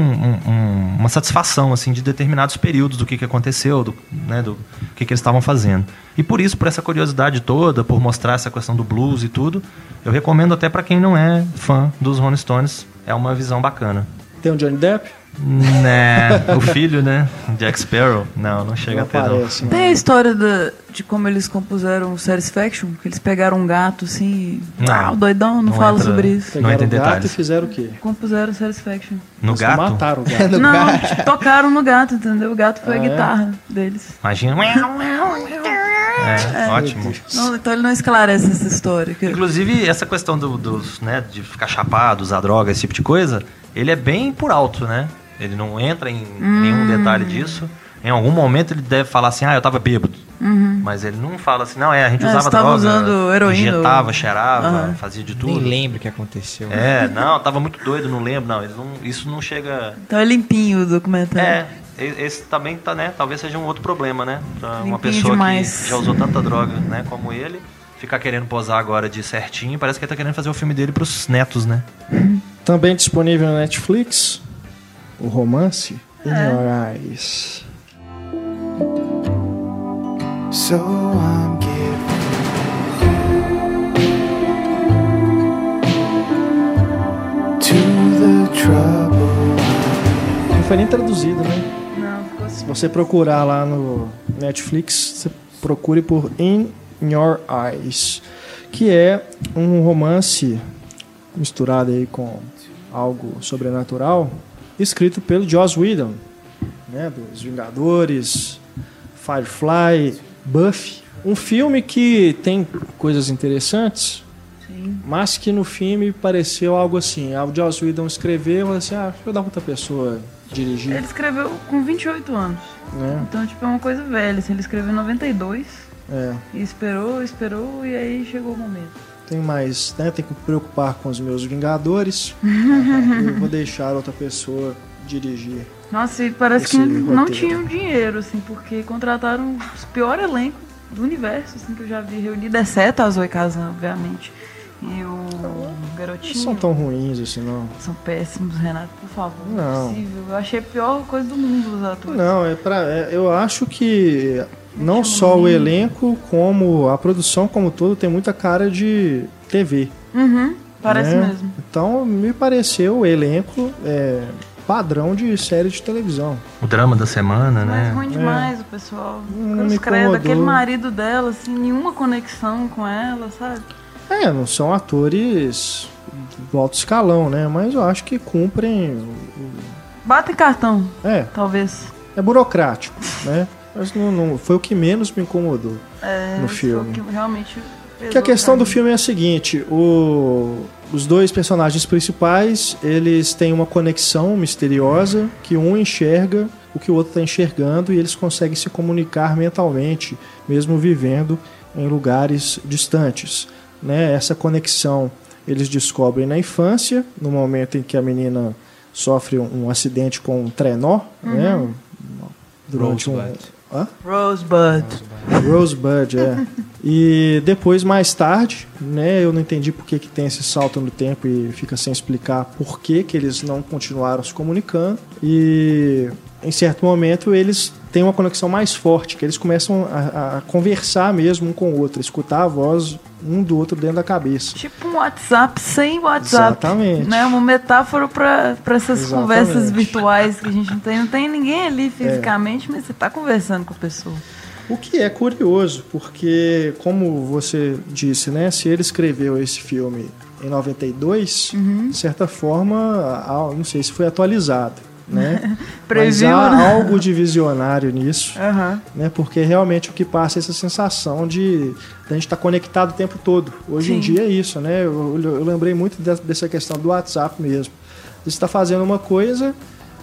um- uma satisfação assim de determinados períodos do que, que aconteceu, do, né, do que, que eles estavam fazendo. E por isso, por essa curiosidade toda, por mostrar essa questão do blues e tudo, eu recomendo até para quem não é fã dos Rolling Stones. É uma visão bacana. Tem o Johnny Depp? Né, o filho, né? Jack Sparrow. Não, não chega Não a ter, não. aparece, né? Tem a história da- de como eles compuseram o Satisfaction, que eles pegaram um gato assim, e... Não. ah, o doidão, não, Não fala entra- sobre isso. Não entra Pegaram em gato detalhes. e fizeram o quê? Compuseram o Satisfaction. No Eles gato? mataram o gato. No não, gato. tipo, tocaram no gato, entendeu? O gato foi Ah, a é? guitarra deles. Imagina. É, ótimo. Não, então ele não esclarece essa história. que- Inclusive, essa questão do, dos, né, de ficar chapado, usar droga, esse tipo de coisa, ele é bem por alto, né? Ele não entra em nenhum detalhe disso. Em algum momento ele deve falar assim, ah, eu tava bêbado. Mas ele não fala assim, não, é, a gente É, usava droga, usando heroína injetava, cheirava, Aham. fazia de Nem tudo. lembro o que aconteceu. É, não, tava muito doido, não lembro, não, não- isso não chega... Então é limpinho o documentário. É, e- esse também tá, né, talvez seja um outro problema, né? Pra uma pessoa demais. que já usou tanta droga, né, como ele, ficar querendo posar agora de certinho, parece que ele tá querendo fazer o filme dele pros netos, né? Também disponível na Netflix, o romance In Your Eyes. So I'm giving to the trouble. Não foi nem traduzido, né? Não, ficou assim. Se você procurar lá no Netflix, você procure por In Your Eyes, que é um romance misturado aí com algo sobrenatural, escrito pelo Joss Whedon, né, dos Vingadores, Firefly, Buffy. Um filme que tem coisas interessantes, Sim. mas que no filme pareceu algo assim. Ah, O Joss Whedon escreveu assim, ah, deixa eu dar outra pessoa dirigir. Ele escreveu com 28 anos. Né? Então, tipo, é uma coisa velha. Assim, ele escreveu em 92 É. e esperou, esperou e aí chegou o momento. Tem mais, né? Tem que me preocupar com os meus Vingadores. eu vou deixar outra pessoa dirigir. Nossa, e parece que não roteiro. tinham dinheiro, assim, porque contrataram os piores elencos do universo, assim, que eu já vi reunido, exceto a Zoe Kazan, obviamente. E o Não garotinho. são tão ruins assim, não. São péssimos, Renato, por favor. Não. Não. é possível. Eu achei a pior coisa do mundo os atores. Não, é pra, é- eu acho que não só o elenco, como a produção como todo tem muita cara de TV. Uhum, parece né? mesmo. Então me pareceu o elenco é, padrão de série de televisão. O drama da semana, Mas né? ruim demais o pessoal. Não Cruz credo, aquele marido dela, assim, nenhuma conexão com ela, sabe? É, não são atores do alto escalão, né? Mas eu acho que cumprem. o- Batem cartão, É, talvez. é burocrático, né? Mas não, não- foi o que menos me incomodou. É, No filme. foi o Que realmente Que a questão do filme é a seguinte: o- os dois personagens principais eles têm uma conexão misteriosa que um enxerga o que o outro está enxergando e eles conseguem se comunicar mentalmente, mesmo vivendo em lugares distantes. Né? Essa conexão eles descobrem na infância, no momento em que a menina sofre um, um acidente com um trenó, né? durante um. Hã? Rosebud. Rosebud, é. E depois, mais tarde, né, eu não entendi por que, que tem esse salto no tempo e fica sem explicar por que, que eles não continuaram se comunicando. E em certo momento eles têm uma conexão mais forte, que eles começam a, a conversar mesmo um com o outro, escutar a voz um do outro dentro da cabeça. Tipo um WhatsApp sem WhatsApp. Exatamente. Né? Uma metáfora para essas Exatamente. conversas virtuais que a gente não tem. Não tem ninguém ali fisicamente, mas você tá conversando com a pessoa. O que é curioso, porque, como você disse, né, se ele escreveu esse filme em 92, de certa forma, não sei se foi atualizado, né? Mas Previu, há né? algo de visionário nisso, Aham. né? Porque realmente o que passa é essa sensação de, de a gente estar conectado o tempo todo. Hoje em Sim. dia é isso, né? Eu, eu lembrei muito de- dessa questão do WhatsApp mesmo. Você está fazendo uma coisa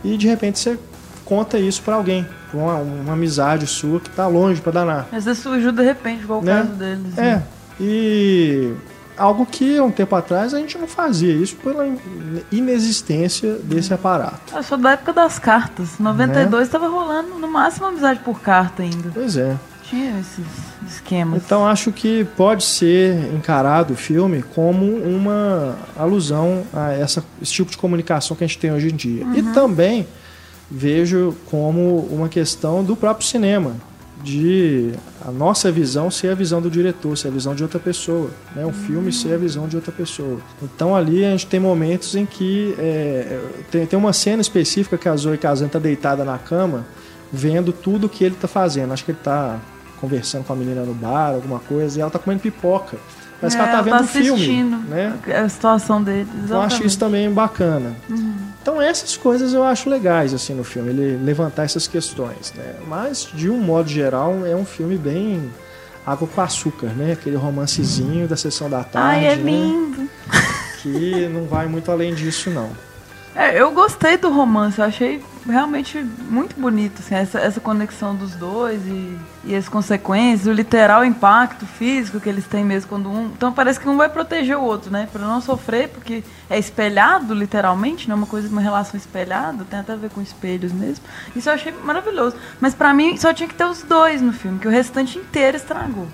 e de repente você conta isso para alguém, pra uma, uma amizade sua que está longe para danar. Às vezes surgiu de repente, igual o Né? caso deles. É, né? e algo que há um tempo atrás a gente não fazia isso pela in- inexistência desse aparato. Eu sou da época das cartas. 92 Né? tava rolando no máximo amizade por carta ainda. Pois é. Tinha esses esquemas. Então acho que pode ser encarado o filme como uma alusão a essa, esse tipo de comunicação que a gente tem hoje em dia. E também vejo como uma questão do próprio cinema, de a nossa visão ser a visão do diretor, ser a visão de outra pessoa, né? um filme ser a visão de outra pessoa. Então ali a gente tem momentos em que é, tem, tem uma cena específica que a Zoe Kazan está deitada na cama, vendo tudo que ele está fazendo. Acho que ele está conversando com a menina no bar, alguma coisa, e ela está comendo pipoca. Parece que ela está É, vendo um filme, né? a situação deles. Então acho isso também bacana. Então essas coisas eu acho legais assim no filme, ele levantar essas questões, né? Mas de um modo geral é um filme bem água com açúcar, né? Aquele romancezinho da sessão da tarde, Ai, é né? lindo. Que não vai muito além disso não. É, eu gostei do romance, eu achei realmente muito bonito, assim, essa, essa conexão dos dois e, e as consequências, o literal impacto físico que eles têm mesmo quando um. Então parece que um vai proteger o outro, né? Pra não sofrer, porque é espelhado, literalmente, né? Uma coisa, uma relação espelhada, tem até a ver com espelhos mesmo. Isso eu achei maravilhoso. Mas pra mim só tinha que ter os dois no filme, que o restante inteiro estragou.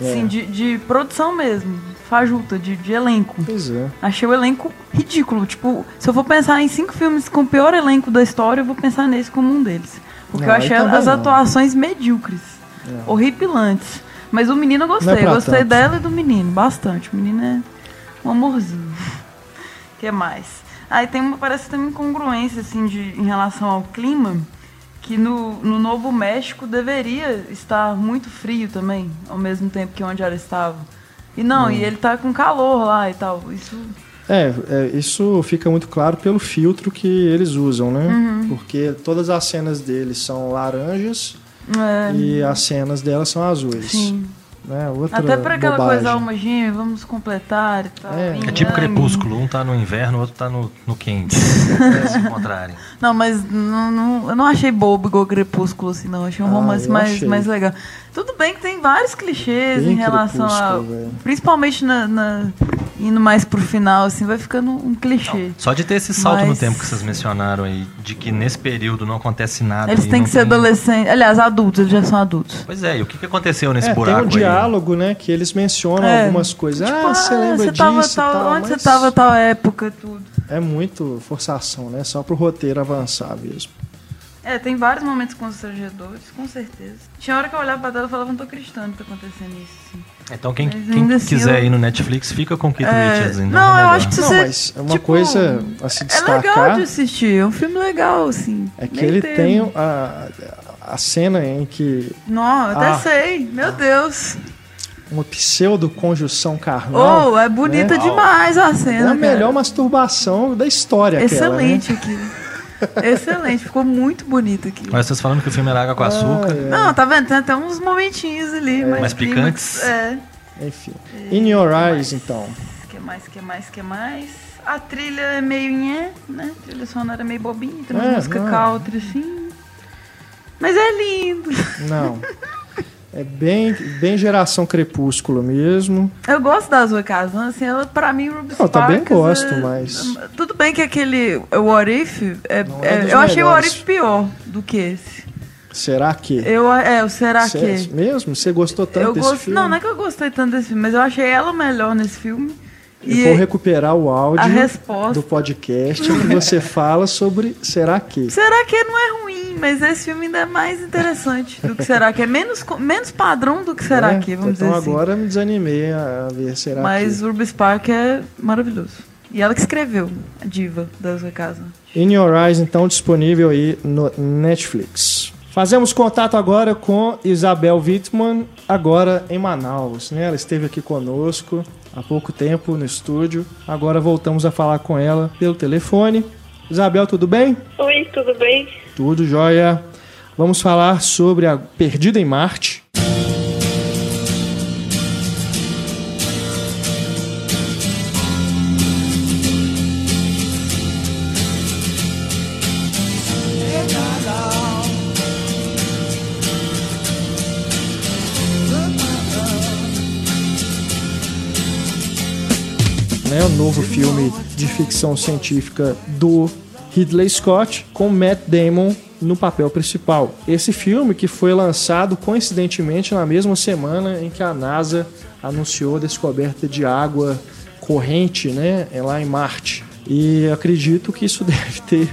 É. Assim, de, de produção mesmo, fajuta, de, de elenco. Pois é. Achei o elenco ridículo. Tipo, se eu for pensar em cinco filmes com o pior elenco da história, eu vou pensar nesse como um deles. Porque Não, eu achei também as não. atuações medíocres. Horripilantes. Mas o menino eu é gostei. Eu gostei tanto. dela e do menino. Bastante. O menino é um amorzinho. O que mais? Aí tem uma, parece que tem uma incongruência, assim, de, em relação ao clima. Que no, no Novo México deveria estar muito frio também, ao mesmo tempo que onde ela estava. E não, Hum. e ele tá com calor lá e tal. Isso É, é, isso fica muito claro pelo filtro que eles usam, né? Uhum. Porque todas as cenas deles são laranjas é. e as cenas delas são azuis. Sim. Né? Outra Até pra aquela bobagem. coisa alma gêmea, vamos completar e tal. É. É tipo crepúsculo, um tá no inverno, o outro tá no, no quente. se encontrarem. Não, mas não, não- eu não achei bobo igual Crepúsculo, assim, não. Achei um Ah, romance eu mais, achei. mais legal. Tudo bem que tem vários clichês Bem em relação a. Velho. Principalmente na, na- indo mais pro final, assim, vai ficando um clichê. Só de ter esse salto no Mas- tempo que vocês mencionaram aí, de que nesse período não acontece nada. Eles têm não que ser tem- adolescentes. Aliás, adultos, eles já são adultos. Pois é, e o que, que aconteceu nesse É, tem buraco um aí? diálogo, né? Que eles mencionam É. algumas coisas. Tipo, ah, você lembra você disso tava tal, tal, Onde você mas tava tal época, tudo. É muito forçação, né? Só pro roteiro avançar mesmo. É, tem vários momentos constrangedores, com certeza. Tinha hora que eu olhava pra tela e falava, não tô acreditando que tá acontecendo isso. Assim. Então quem, quem ainda assim quiser eu- ir no Netflix, fica com o Keith É, Richards. Então não, é eu acho que se Não, você, mas é uma tipo, coisa a se É legal destacar. de assistir, é um filme legal, assim. É que ele termo. tem a, a cena em que Não, eu até Ah. sei, meu Deus. uma pseudo-conjunção carnal Oh, é bonita né? demais a é cena. a melhor cara. masturbação da história. aquela, né? Excelente aquilo. Excelente, ficou muito bonito aquilo. Mas vocês falando que o filme era água com açúcar. Ah, é. Não, tá vendo? Tem até uns momentinhos ali. mais Mais clímax. picantes. É. Enfim. In Your Eyes, então. que mais, que mais, que mais? A trilha é meio nhé, né? A trilha sonora é meio bobinha, tem uma É, música não. country, assim. Mas é lindo. Não. É bem, bem geração crepúsculo mesmo. Eu gosto da Zoe Kazan, assim, ela, pra mim, Ruby Eu também Sparks gosto, é- mas- Tudo bem que aquele o What If, é, é é- eu achei o melhores. If pior do que esse. Será que? Eu, é, o Será Cê- que? Mesmo? Você gostou tanto Eu desse gosto, filme? não, não é que eu gostei tanto desse filme, mas eu achei ela melhor nesse filme. Eu vou recuperar o áudio do podcast em que você fala sobre Será que? Será que não é ruim, mas esse filme ainda é mais interessante do que Será que é menos, menos padrão do que Será É, que, vamos então dizer assim. agora me desanimei a ver Será Mas que? o Ruby Spark é maravilhoso. E ela que escreveu, a diva da sua casa. In Your Eyes, então, disponível aí no Netflix. Fazemos contato agora com Isabel Wittmann, agora em Manaus. Né? Ela esteve aqui conosco há pouco tempo no estúdio. Agora voltamos a falar com ela pelo telefone. Isabel, tudo bem? Oi, tudo bem? Tudo jóia. Vamos falar sobre a Perdida em Marte. Né, o novo filme de ficção científica do Ridley Scott com Matt Damon no papel principal. Esse filme que foi lançado coincidentemente na mesma semana em que a NASA anunciou a descoberta de água corrente, né, é lá em Marte. E acredito que isso deve ter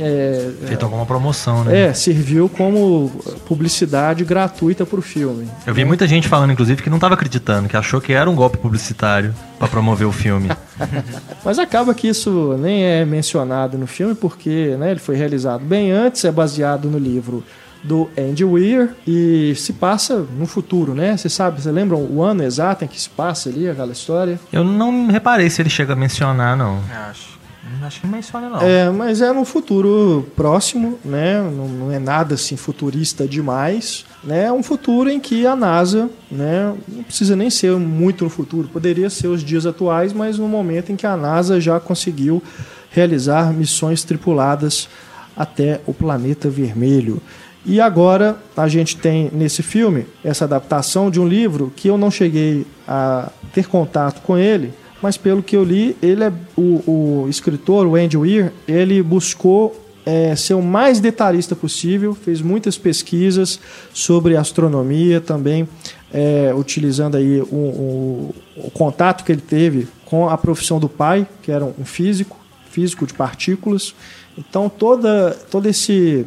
é, Feito alguma promoção, né? é, serviu como publicidade gratuita para o filme. Eu vi muita gente falando, inclusive, que não estava acreditando, que achou que era um golpe publicitário para promover o filme. Mas acaba que isso nem é mencionado no filme, porque né, ele foi realizado bem antes, é baseado no livro do Andy Weir e se passa no futuro, né? Você sabe, você lembra o ano exato em que se passa ali aquela história? Eu não reparei se ele chega a mencionar, não. Acho. Acho que não menciona, não. É, mas é no futuro próximo, né? Não, não é nada assim futurista demais, né? É um futuro em que a NASA, né? Não precisa nem ser muito no futuro, poderia ser os dias atuais, mas no momento em que a NASA já conseguiu realizar missões tripuladas até o planeta vermelho. E agora a gente tem nesse filme essa adaptação de um livro que eu não cheguei a ter contato com ele, mas pelo que eu li, ele é o, o escritor, o Andy Weir, ele buscou é, ser o mais detalhista possível, fez muitas pesquisas sobre astronomia também, é, utilizando aí o, o- o contato que ele teve com a profissão do pai, que era um físico, físico de partículas. Então toda, todo esse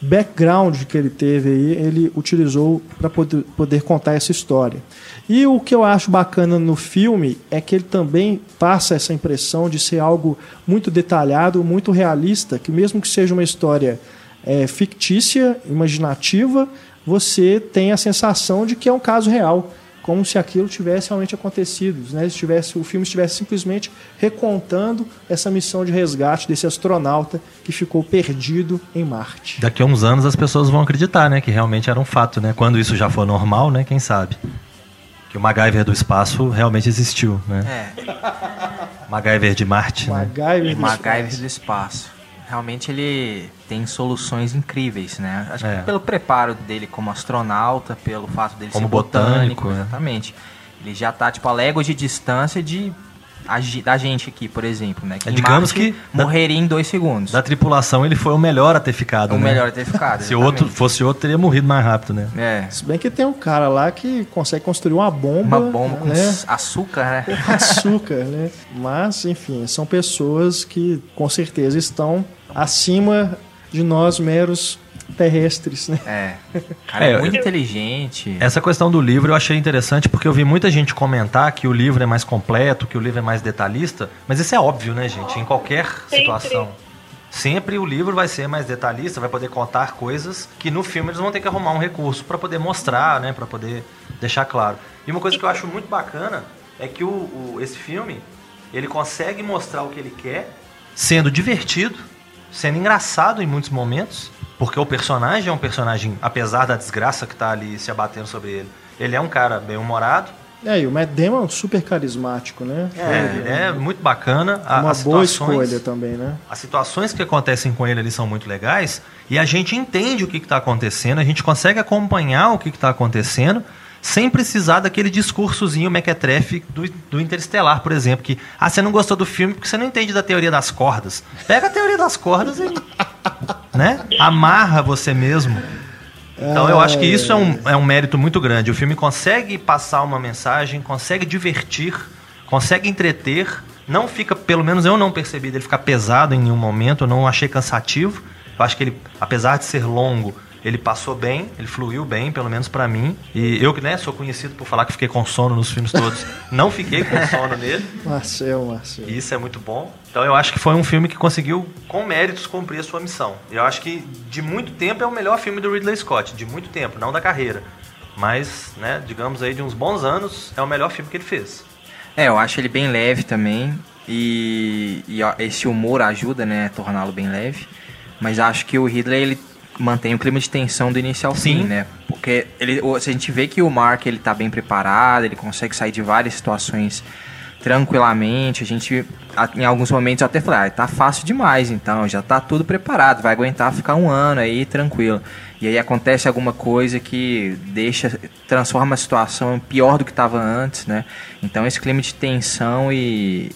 background que ele teve aí, ele utilizou para poder, poder contar essa história. E o que eu acho bacana no filme é que ele também passa essa impressão de ser algo muito detalhado, muito realista, que mesmo que seja uma história é, fictícia, imaginativa, você tem a sensação de que é um caso real, como se aquilo tivesse realmente acontecido, né? Se tivesse, o filme estivesse simplesmente recontando essa missão de resgate desse astronauta que ficou perdido em Marte. Daqui a uns anos as pessoas vão acreditar, né? Que realmente era um fato, né? Quando isso já for normal, né? Quem sabe? Que o MacGyver do espaço realmente existiu, né? É, MacGyver de Marte, né? MacGyver, o MacGyver do espaço. Realmente ele tem soluções incríveis, né? Acho É. que pelo preparo dele como astronauta, pelo fato dele Como ser botânico, botânico, né? exatamente. Ele já tá, tipo, a léguas de distância de da gente aqui, por exemplo, né? Que É, digamos Marte que da- morreria em dois segundos. Da tripulação ele foi o melhor a ter ficado, o né? melhor ter ficado. Se outro fosse outro, teria morrido mais rápido, né? É. Se bem que tem um cara lá que consegue construir uma bomba, Uma bomba com né? açúcar, né? açúcar, né? Mas, enfim, são pessoas que com certeza estão acima de nós meros terrestres, né? É. Cara, é, É, muito eu- inteligente. Essa questão do livro eu achei interessante porque eu vi muita gente comentar que o livro é mais completo, que o livro é mais detalhista, mas isso é óbvio, né, gente? Em qualquer Sempre. situação. Sempre o livro vai ser mais detalhista, vai poder contar coisas que no filme eles vão ter que arrumar um recurso para poder mostrar, né, para poder deixar claro. E uma coisa que eu acho muito bacana é que o, o- esse filme ele consegue mostrar o que ele quer, sendo divertido, sendo engraçado em muitos momentos, porque o personagem é um personagem, apesar da desgraça que tá ali se abatendo sobre ele, ele é um cara bem humorado, É, e o Matt Damon é super carismático, né? é, ele é muito bacana. A- uma as boa situações- escolha também, né? As situações que acontecem com ele ali são muito legais e a gente entende o que está acontecendo, a gente consegue acompanhar o que está acontecendo sem precisar daquele discursozinho mequetrefe do, do Interestelar, por exemplo, que ah, você não gostou do filme porque você não entende da teoria das cordas. Pega a teoria das cordas e né? amarra você mesmo Então eu acho que isso é um, é um mérito muito grande. O filme consegue passar uma mensagem, consegue divertir, consegue entreter. Não fica, pelo menos eu não percebi dele ficar pesado em nenhum momento, eu não achei cansativo. Eu acho que ele, apesar de ser longo, ele passou bem, ele fluiu bem, pelo menos pra mim. E eu que né, sou conhecido por falar que fiquei com sono nos filmes todos, não fiquei com sono nele. Marcel, Marcel. E isso é muito bom. Então eu acho que foi um filme que conseguiu, com méritos, cumprir a sua missão. Eu acho que de muito tempo é o melhor filme do Ridley Scott, de muito tempo, não da carreira. Mas, né, digamos aí, de uns bons anos, é o melhor filme que ele fez. É, eu acho ele bem leve também. E, e, ó, esse humor ajuda, né, a torná-lo bem leve. Mas acho que o Ridley, ele mantém o clima de tensão do início ao Sim. fim, né? Porque ele, a gente vê que o Mark, ele tá bem preparado, ele consegue sair de várias situações tranquilamente. A gente, em alguns momentos, eu até falei, ah, tá fácil demais, então, já tá tudo preparado, vai aguentar ficar um ano aí, tranquilo. E aí acontece alguma coisa que deixa, transforma a situação pior do que estava antes, né? Então esse clima de tensão e,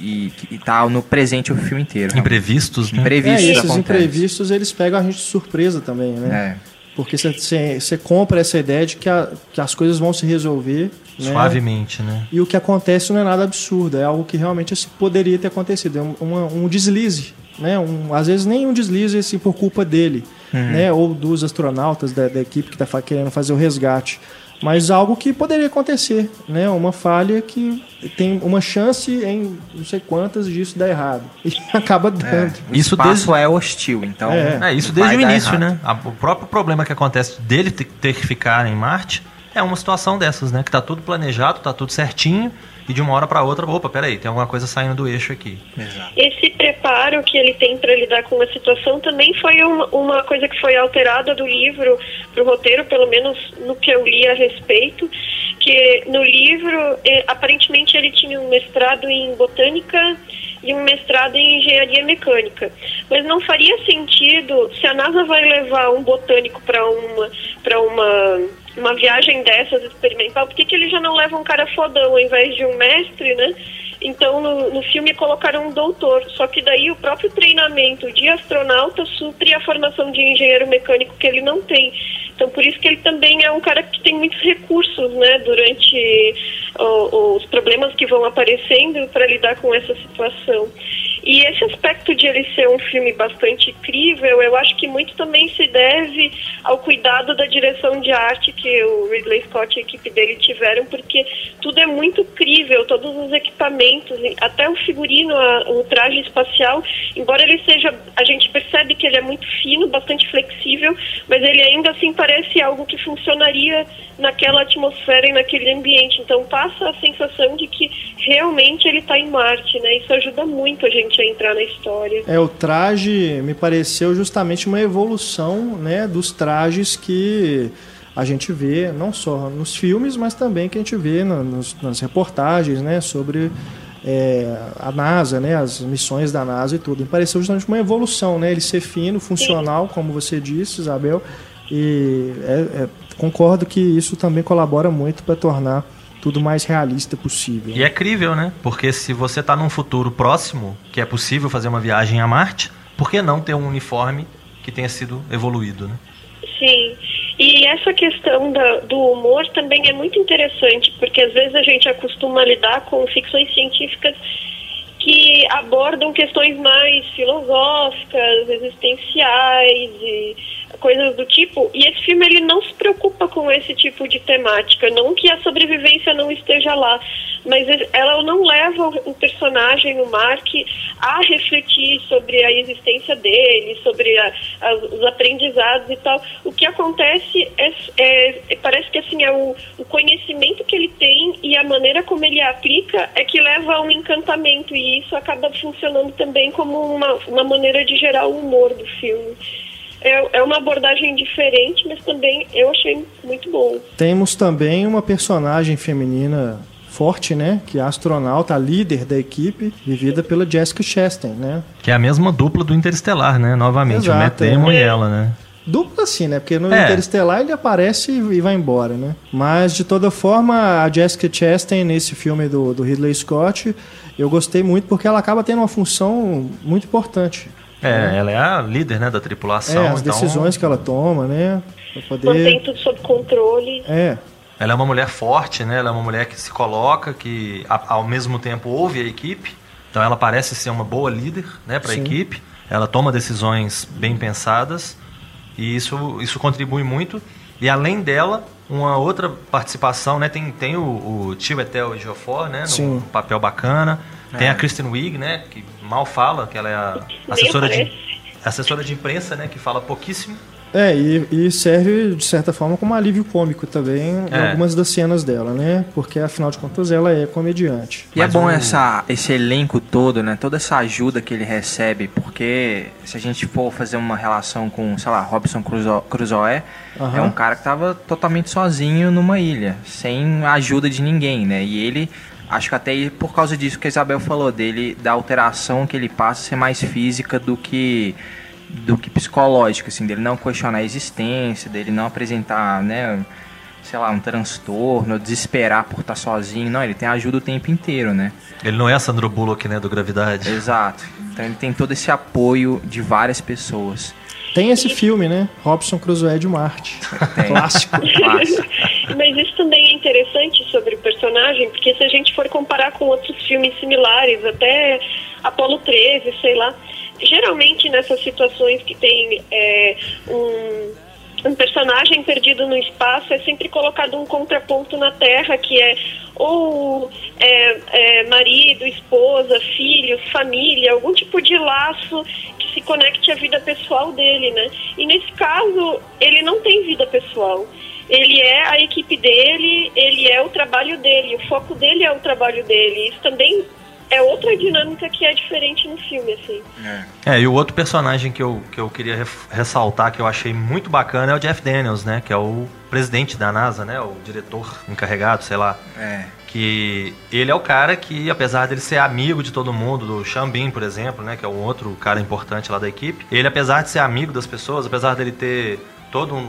e, e tá no presente o filme inteiro. Imprevistos, né? Imprevistos é, esses acontecem. imprevistos eles pegam a gente de surpresa também, né? É. Porque você compra essa ideia de que, a- que as coisas vão se resolver. né? Suavemente, né? E o que acontece não é nada absurdo, é algo que realmente assim, poderia ter acontecido. É um, um deslize, né? Um, às vezes nem um deslize assim, por culpa dele, né? Ou dos astronautas da, da equipe que está querendo fazer o resgate. Mas algo que poderia acontecer, né? Uma falha que tem uma chance em não sei quantas disso dar errado. E acaba dando. O Isso desde- é hostil, então. É. É, isso desde o início, errado. né? O próprio problema que acontece dele ter, ter que ficar em Marte é uma situação dessas, né? Que tá tudo planejado, tá tudo certinho, e de uma hora pra outra, opa, peraí, tem alguma coisa saindo do eixo aqui. Exato. Esse preparo que ele tem para lidar com a situação também foi uma, uma coisa que foi alterada do livro para o roteiro, pelo menos no que eu li a respeito. Que no livro, eh, aparentemente, ele tinha um mestrado em botânica e um mestrado em engenharia mecânica. Mas não faria sentido se a NASA vai levar um botânico para uma para uma uma viagem dessas experimental, por que, que ele já não leva um cara fodão ao invés de um mestre, né? Então no, no filme colocaram um doutor, só que daí o próprio treinamento de astronauta supre a formação de engenheiro mecânico que ele não tem. Então por isso que ele também é um cara que tem muitos recursos, né, durante os problemas que vão aparecendo para lidar com essa situação. E esse aspecto de ele ser um filme bastante crível, eu acho que muito também se deve ao cuidado da direção de arte que o Ridley Scott e a equipe dele tiveram, porque tudo é muito crível, todos os equipamentos, até o figurino, a- o traje espacial, embora ele seja, a gente percebe que ele é muito fino, bastante flexível, mas ele ainda assim parece algo que funcionaria naquela atmosfera e naquele ambiente. Então passa a sensação de que realmente ele está em Marte, né? Isso ajuda muito a gente a entrar na história. É, o traje me pareceu justamente uma evolução né, dos trajes que a gente vê, não só nos filmes, mas também que a gente vê na- nos- nas reportagens né, sobre é, a NASA, né, as missões da NASA e tudo. Me pareceu justamente uma evolução, né, ele ser fino, funcional, como você disse, Isabel, e é- é, concordo que isso também colabora muito para tornar tudo mais realista possível. E é crível, né? Porque se você tá num futuro próximo, que é possível fazer uma viagem a Marte, por que não ter um uniforme que tenha sido evoluído, né? Sim. E essa questão da- do humor também é muito interessante, porque às vezes a gente acostuma lidar com ficções científicas que abordam questões mais filosóficas, existenciais e coisas do tipo. E esse filme ele não se preocupa com esse tipo de temática, não que a sobrevivência não esteja lá, mas ela não leva o personagem, o Mark, a refletir sobre a existência dele, sobre a- as- os aprendizados e tal. O que acontece é, é- parece que assim é o, o conhecimento que ele tem e a maneira como ele aplica é que leva a um encantamento e isso acaba funcionando também como uma, uma maneira de gerar o humor do filme. É, é uma abordagem diferente, mas também eu achei muito bom. Temos também uma personagem feminina forte, né? Que é a astronauta, a líder da equipe, vivida pela Jessica Chastain, né? Que é a mesma dupla do Interestelar, né? Novamente, o Matt Exato, é. Damon e ela, né? Dupla assim, né? Porque no É. Interestelar ele aparece e vai embora, né? Mas, de toda forma, a Jessica Chastain, nesse filme do, do Ridley Scott, eu gostei muito porque ela acaba tendo uma função muito importante. É, ela é a líder, né, da tripulação. É, as então decisões que ela toma, né? Mantém poder. tudo sob controle. É, Ela é uma mulher forte, né? Ela é uma mulher que se coloca, que a- ao mesmo tempo ouve a equipe. Então ela parece ser uma boa líder, né, para a Sim. equipe. Ela toma decisões bem pensadas e isso, isso contribui muito. E além dela, uma outra participação, né? Tem, tem o, o tio Etel Geofor, né? Sim. Num papel bacana. Tem É. a Kristen Wiig, né? Que mal fala, que ela é a assessora de, assessora de imprensa, né? Que fala pouquíssimo. É, e, e serve de certa forma como alívio cômico também em É. algumas das cenas dela, né? Porque afinal de contas ela é comediante. E é Mas bom o- essa, esse elenco todo, né? Toda essa ajuda que ele recebe, porque se a gente for fazer uma relação com, sei lá, Robson Crusoe, Crusoe Aham. é um cara que tava totalmente sozinho numa ilha, sem a ajuda de ninguém, né? E ele, acho que até por causa disso que a Isabel falou dele, da alteração que ele passa ser mais física do que do que psicológica, assim, dele não questionar a existência, dele não apresentar, né, sei lá, um transtorno, desesperar por estar sozinho. Não, ele tem ajuda o tempo inteiro, né? Ele não é a Sandro Bullock, né? Do Gravidade. Exato. Então ele tem todo esse apoio de várias pessoas. Tem esse filme, né? Robson Crusoe de Marte. Tem. Clássico. Clássico. Mas isso também é interessante sobre o personagem, porque se a gente for comparar com outros filmes similares, até Apolo 13, sei lá, geralmente nessas situações que tem é, um, um personagem perdido no espaço, é sempre colocado um contraponto na Terra, que é ou é, é, marido, esposa, filhos, família, algum tipo de laço que se conecte à vida pessoal dele, né? E nesse caso, ele não tem vida pessoal. Ele é a equipe dele, ele é o trabalho dele, o foco dele é o trabalho dele. Isso também é outra dinâmica que é diferente no filme, assim. É, e o outro personagem que eu, que eu queria ressaltar, que eu achei muito bacana, é o Jeff Daniels, né? Que é o presidente da NASA, né? O diretor encarregado, sei lá. É. Que ele é o cara que, apesar dele ser amigo de todo mundo, do Xambin, por exemplo, né? Que é um outro cara importante lá da equipe. Ele, apesar de ser amigo das pessoas, apesar dele ter todo um, um-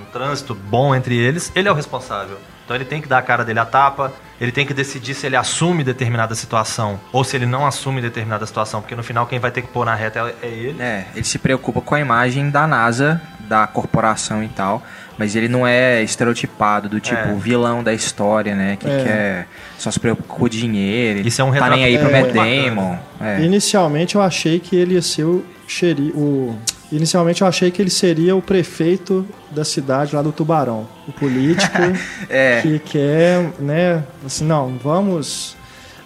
um trânsito bom entre eles, ele é o responsável. Então ele tem que dar a cara dele a tapa, ele tem que decidir se ele assume determinada situação ou se ele não assume determinada situação, porque no final quem vai ter que pôr na reta é é ele. É, ele se preocupa com a imagem da NASA, da corporação e tal, mas ele não é estereotipado do tipo É. vilão da história, né? Que É. quer só se preocupa com o dinheiro. Isso é um tá nem retrato aí pro muito Matt. É. Inicialmente eu achei que ele ia ser o xeri... o Inicialmente eu achei que ele seria o prefeito da cidade lá do Tubarão, o político É. que quer, né, assim, não, vamos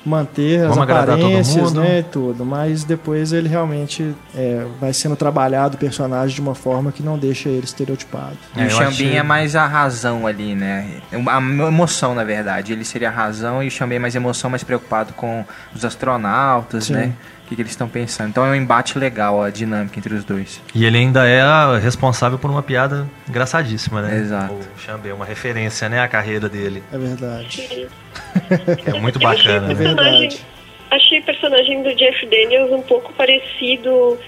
manter as Vamos todo aparências, né, e tudo, mas depois ele realmente é, vai sendo trabalhado o personagem de uma forma que não deixa ele estereotipado. E É, o eu Xambin achei- é mais a razão ali, né? A emoção, na verdade. Ele seria a razão e o Xambin é mais emoção, mais preocupado com os astronautas, Sim. né? O que, que eles estão pensando. Então é um embate legal a dinâmica entre os dois. E ele ainda é a- responsável por uma piada engraçadíssima, né? Exato. O Xambé, uma referência, né? à carreira dele. É verdade. É muito achei bacana, o É né? personagem-. Achei o personagem do Jeff Daniels um pouco parecido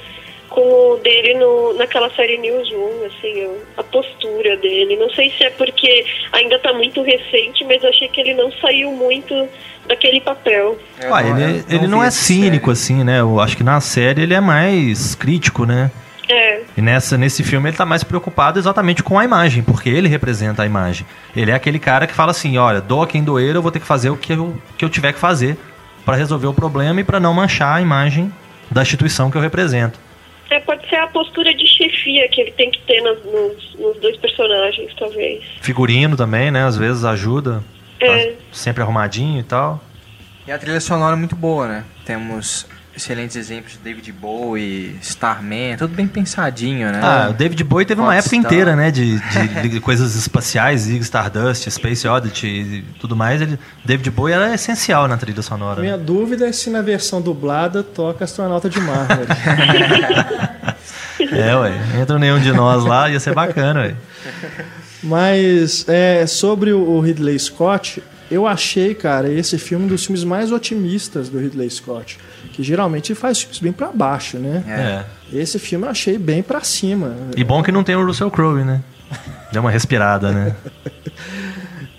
com o dele no, naquela série Newsroom, assim, o- a postura dele. Não sei se é porque ainda tá muito recente, mas achei que ele não saiu muito daquele papel. Ah, ele ele não, é cínico, assim, né? Eu acho que na série ele é mais crítico, né? É, E nessa, nesse filme ele tá mais preocupado exatamente com a imagem, porque ele representa a imagem. Ele é aquele cara que fala assim, olha, doa quem doer, eu vou ter que fazer o que eu, que eu tiver que fazer para resolver o problema e para não manchar a imagem da instituição que eu represento. É, pode ser a postura de chefia que ele tem que ter nas- nos, nos dois personagens, talvez. Figurino também, né? Às vezes ajuda. É. Tá sempre arrumadinho e tal. E a trilha sonora é muito boa, né? Temos excelentes exemplos de David Bowie, Starman, tudo bem pensadinho, né? Ah, o David Bowie teve uma Hot época Star. inteira, né, de, de- de coisas espaciais, Zig Stardust, Space Oddity e tudo mais. Ele, David Bowie era essencial na trilha sonora. Minha Né? dúvida é se na versão dublada toca Astronauta de Mármore. É, ué. Entra nenhum de nós lá, ia ser bacana, ué. Mas é, sobre o o Ridley Scott, eu achei, cara, esse filme um dos filmes mais otimistas do Ridley Scott. Que geralmente ele faz filmes bem pra baixo, né? É. Esse filme eu achei bem pra cima. E bom que não tem o Russell Crowe, né? Deu uma respirada, né?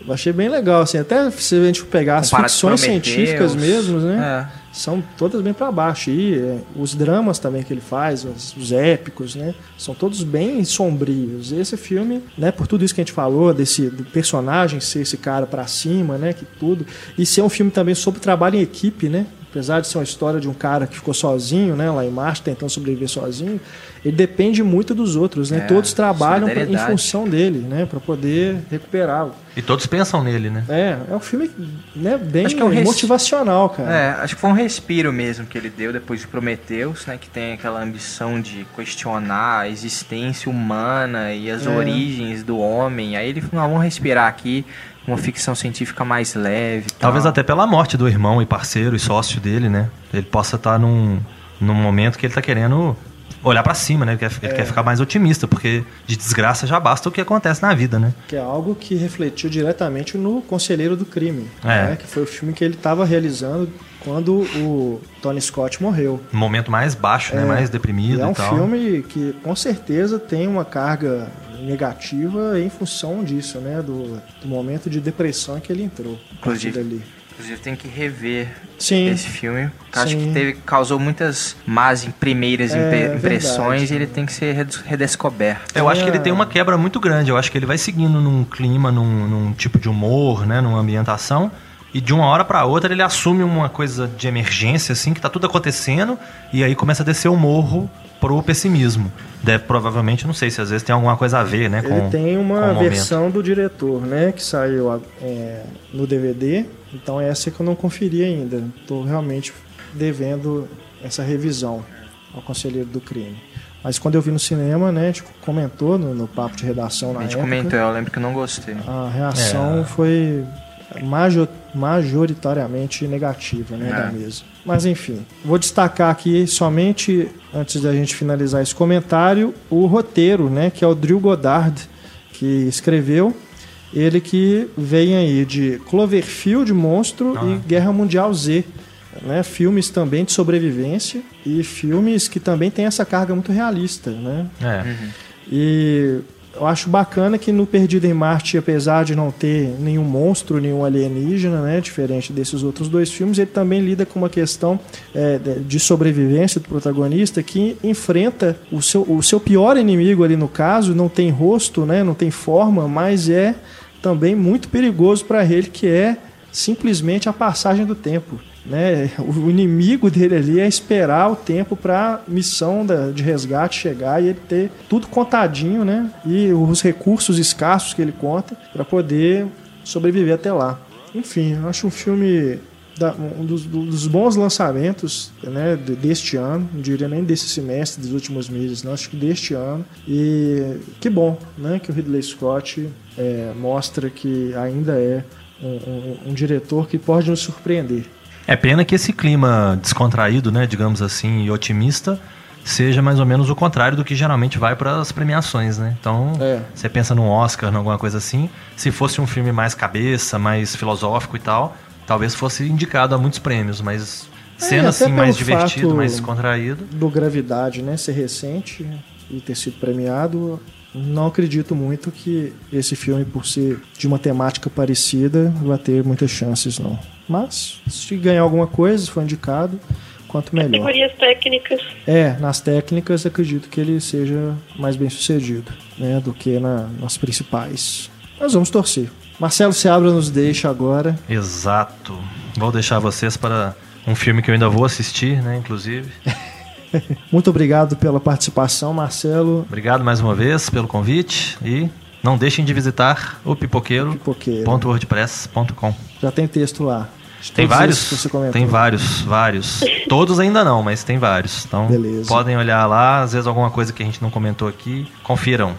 Eu achei bem legal, assim, até se a gente pegar as Comparado com ficções científicas mesmo, né? É. São todas bem pra baixo. E é, os dramas também que ele faz, os, os épicos, né? São todos bem sombrios. Esse filme, né, por tudo isso que a gente falou, desse do personagem ser esse cara pra cima, né? Que tudo. E ser um filme também sobre trabalho em equipe, né? Apesar de ser uma história de um cara que ficou sozinho, né, lá em Marte, tentando sobreviver sozinho, ele depende muito dos outros, né? É, Todos trabalham pra, em função dele, né, para poder recuperá-lo. E todos pensam nele, né? É, é um filme, né, bem Acho que é um res- motivacional, cara. É, acho que foi um respiro mesmo que ele deu depois de Prometheus, né? Que tem aquela ambição de questionar a existência humana e as É. origens do homem. Aí ele falou, não, vamos respirar aqui uma ficção científica mais leve. Talvez tal. até pela morte do irmão e parceiro e sócio dele, né? Ele possa estar num, num momento que ele tá querendo olhar pra cima, né? Ele, quer, ele quer ficar mais otimista, porque de desgraça já basta o que acontece na vida, né? Que é algo que refletiu diretamente no Conselheiro do Crime, É. né, que foi o filme que ele estava realizando quando o Tony Scott morreu. No momento mais baixo, né? Mais deprimido é e, um tal. filme que com certeza tem uma carga negativa em função disso, né? Do, do momento de depressão em que ele entrou. Inclusive, dali. Inclusive tem que rever Sim. esse filme. Acho Sim. que teve, causou muitas más primeiras É, impre- impressões verdade. e ele tem que ser redes- redescoberto. Eu acho que ele É. tem uma quebra muito grande. Eu acho que ele vai seguindo num clima, num, num tipo de humor, né? Numa ambientação. E de uma hora pra outra ele assume uma coisa de emergência, assim, que tá tudo acontecendo. E aí começa a descer o morro pro pessimismo. Deve provavelmente, não sei se às vezes tem alguma coisa a ver, né? Com, Ele tem com uma versão do diretor, né? Que saiu é, no DVD. Então essa que eu não conferi ainda. Estou realmente devendo essa revisão ao Conselheiro do Crime. Mas quando eu vi no cinema, né? A gente comentou no, no papo de redação na A gente época. comentou, eu lembro que eu não gostei. A reação foi majo- majoritariamente negativa né, É. da mesa. Mas enfim, vou destacar aqui somente, antes da gente finalizar esse comentário, o roteiro, né, que é o Drew Goddard, que escreveu. Ele que vem aí de Cloverfield, Monstro e Guerra Mundial Z. Né, filmes também de sobrevivência e filmes que também têm essa carga muito realista, né? É. E eu acho bacana que no Perdido em Marte, apesar de não ter nenhum monstro, nenhum alienígena, né, diferente desses outros dois filmes, ele também lida com uma questão é, de- sobrevivência do protagonista que enfrenta o seu, o seu pior inimigo ali no caso, não tem rosto, né, não tem forma, mas é também muito perigoso para ele, que é simplesmente a passagem do tempo. Né? O inimigo dele ali é esperar o tempo para missão da- de resgate chegar e ele ter tudo contadinho, né? E os recursos escassos que ele conta para poder sobreviver até lá. Enfim, acho um filme da- um dos, dos bons lançamentos né, de- deste ano, não diria nem desse semestre, dos últimos meses, não, acho que deste ano. E que bom né, que o Ridley Scott é, mostra que ainda é um, um- um diretor que pode nos surpreender. É pena que esse clima descontraído, né, digamos assim, e otimista, seja mais ou menos o contrário do que geralmente vai para as premiações, né? Então, É. você pensa num Oscar, em alguma coisa assim, se fosse um filme mais cabeça, mais filosófico e tal, talvez fosse indicado a muitos prêmios, mas sendo até assim mais divertido, mais descontraído, do Gravidade, né, ser recente e ter sido premiado, não acredito muito que esse filme, por ser de uma temática parecida, vai ter muitas chances, não. Mas, se ganhar alguma coisa, se for indicado, quanto melhor. Categorias técnicas. É, nas técnicas, acredito que ele seja mais bem sucedido né, do que na- nas principais. Nós vamos torcer. Marcelo Seabra nos deixa agora. exato. Vou deixar vocês para um filme que eu ainda vou assistir, né, inclusive. Muito obrigado pela participação, Marcelo. Obrigado mais uma vez pelo convite e não deixem de visitar o Pipoqueiro. pipoqueiro.wordpress.com. Já tem texto lá. Tem todos vários? Tem vários, vários. Todos ainda não, mas tem vários. Então Beleza. podem olhar lá, às vezes alguma coisa que a gente não comentou aqui, confiram.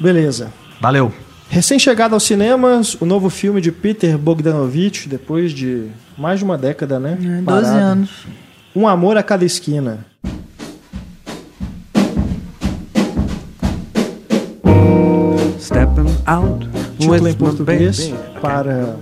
Beleza. Valeu. Recém-chegado aos cinemas, o novo filme de Peter Bogdanovich, depois de mais de uma década, né? 12 Parado. anos. Um Amor a Cada Esquina. Stepping out Título em português para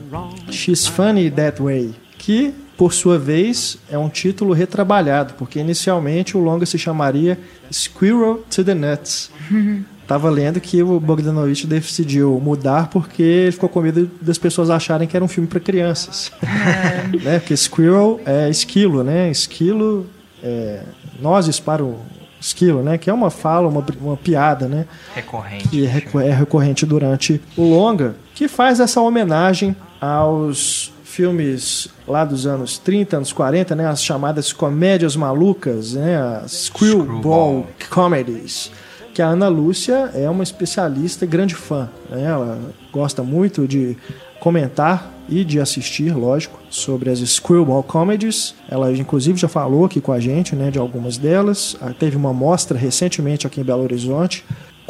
She's Funny That Way, que, por sua vez, é um título retrabalhado, porque inicialmente o longa se chamaria Squirrel to the Nuts. tava lendo que o Bogdanovich decidiu mudar porque ele ficou com medo das pessoas acharem que era um filme para crianças. né? Porque Squirrel é esquilo, né? Esquilo é nozes para o esquilo, né? Que é uma fala, uma, uma piada, né? Recorrente. que é é recorrente durante o longa, que faz essa homenagem aos filmes lá dos anos 30, anos 40, né, as chamadas comédias malucas, né, as screwball Screwball. comedies, que a Ana Lúcia é uma especialista e grande fã, né, ela gosta muito de comentar e de assistir, lógico, sobre as screwball comedies. Ela inclusive já falou aqui com a gente, né, de algumas delas. Ah, Teve uma mostra recentemente aqui em Belo Horizonte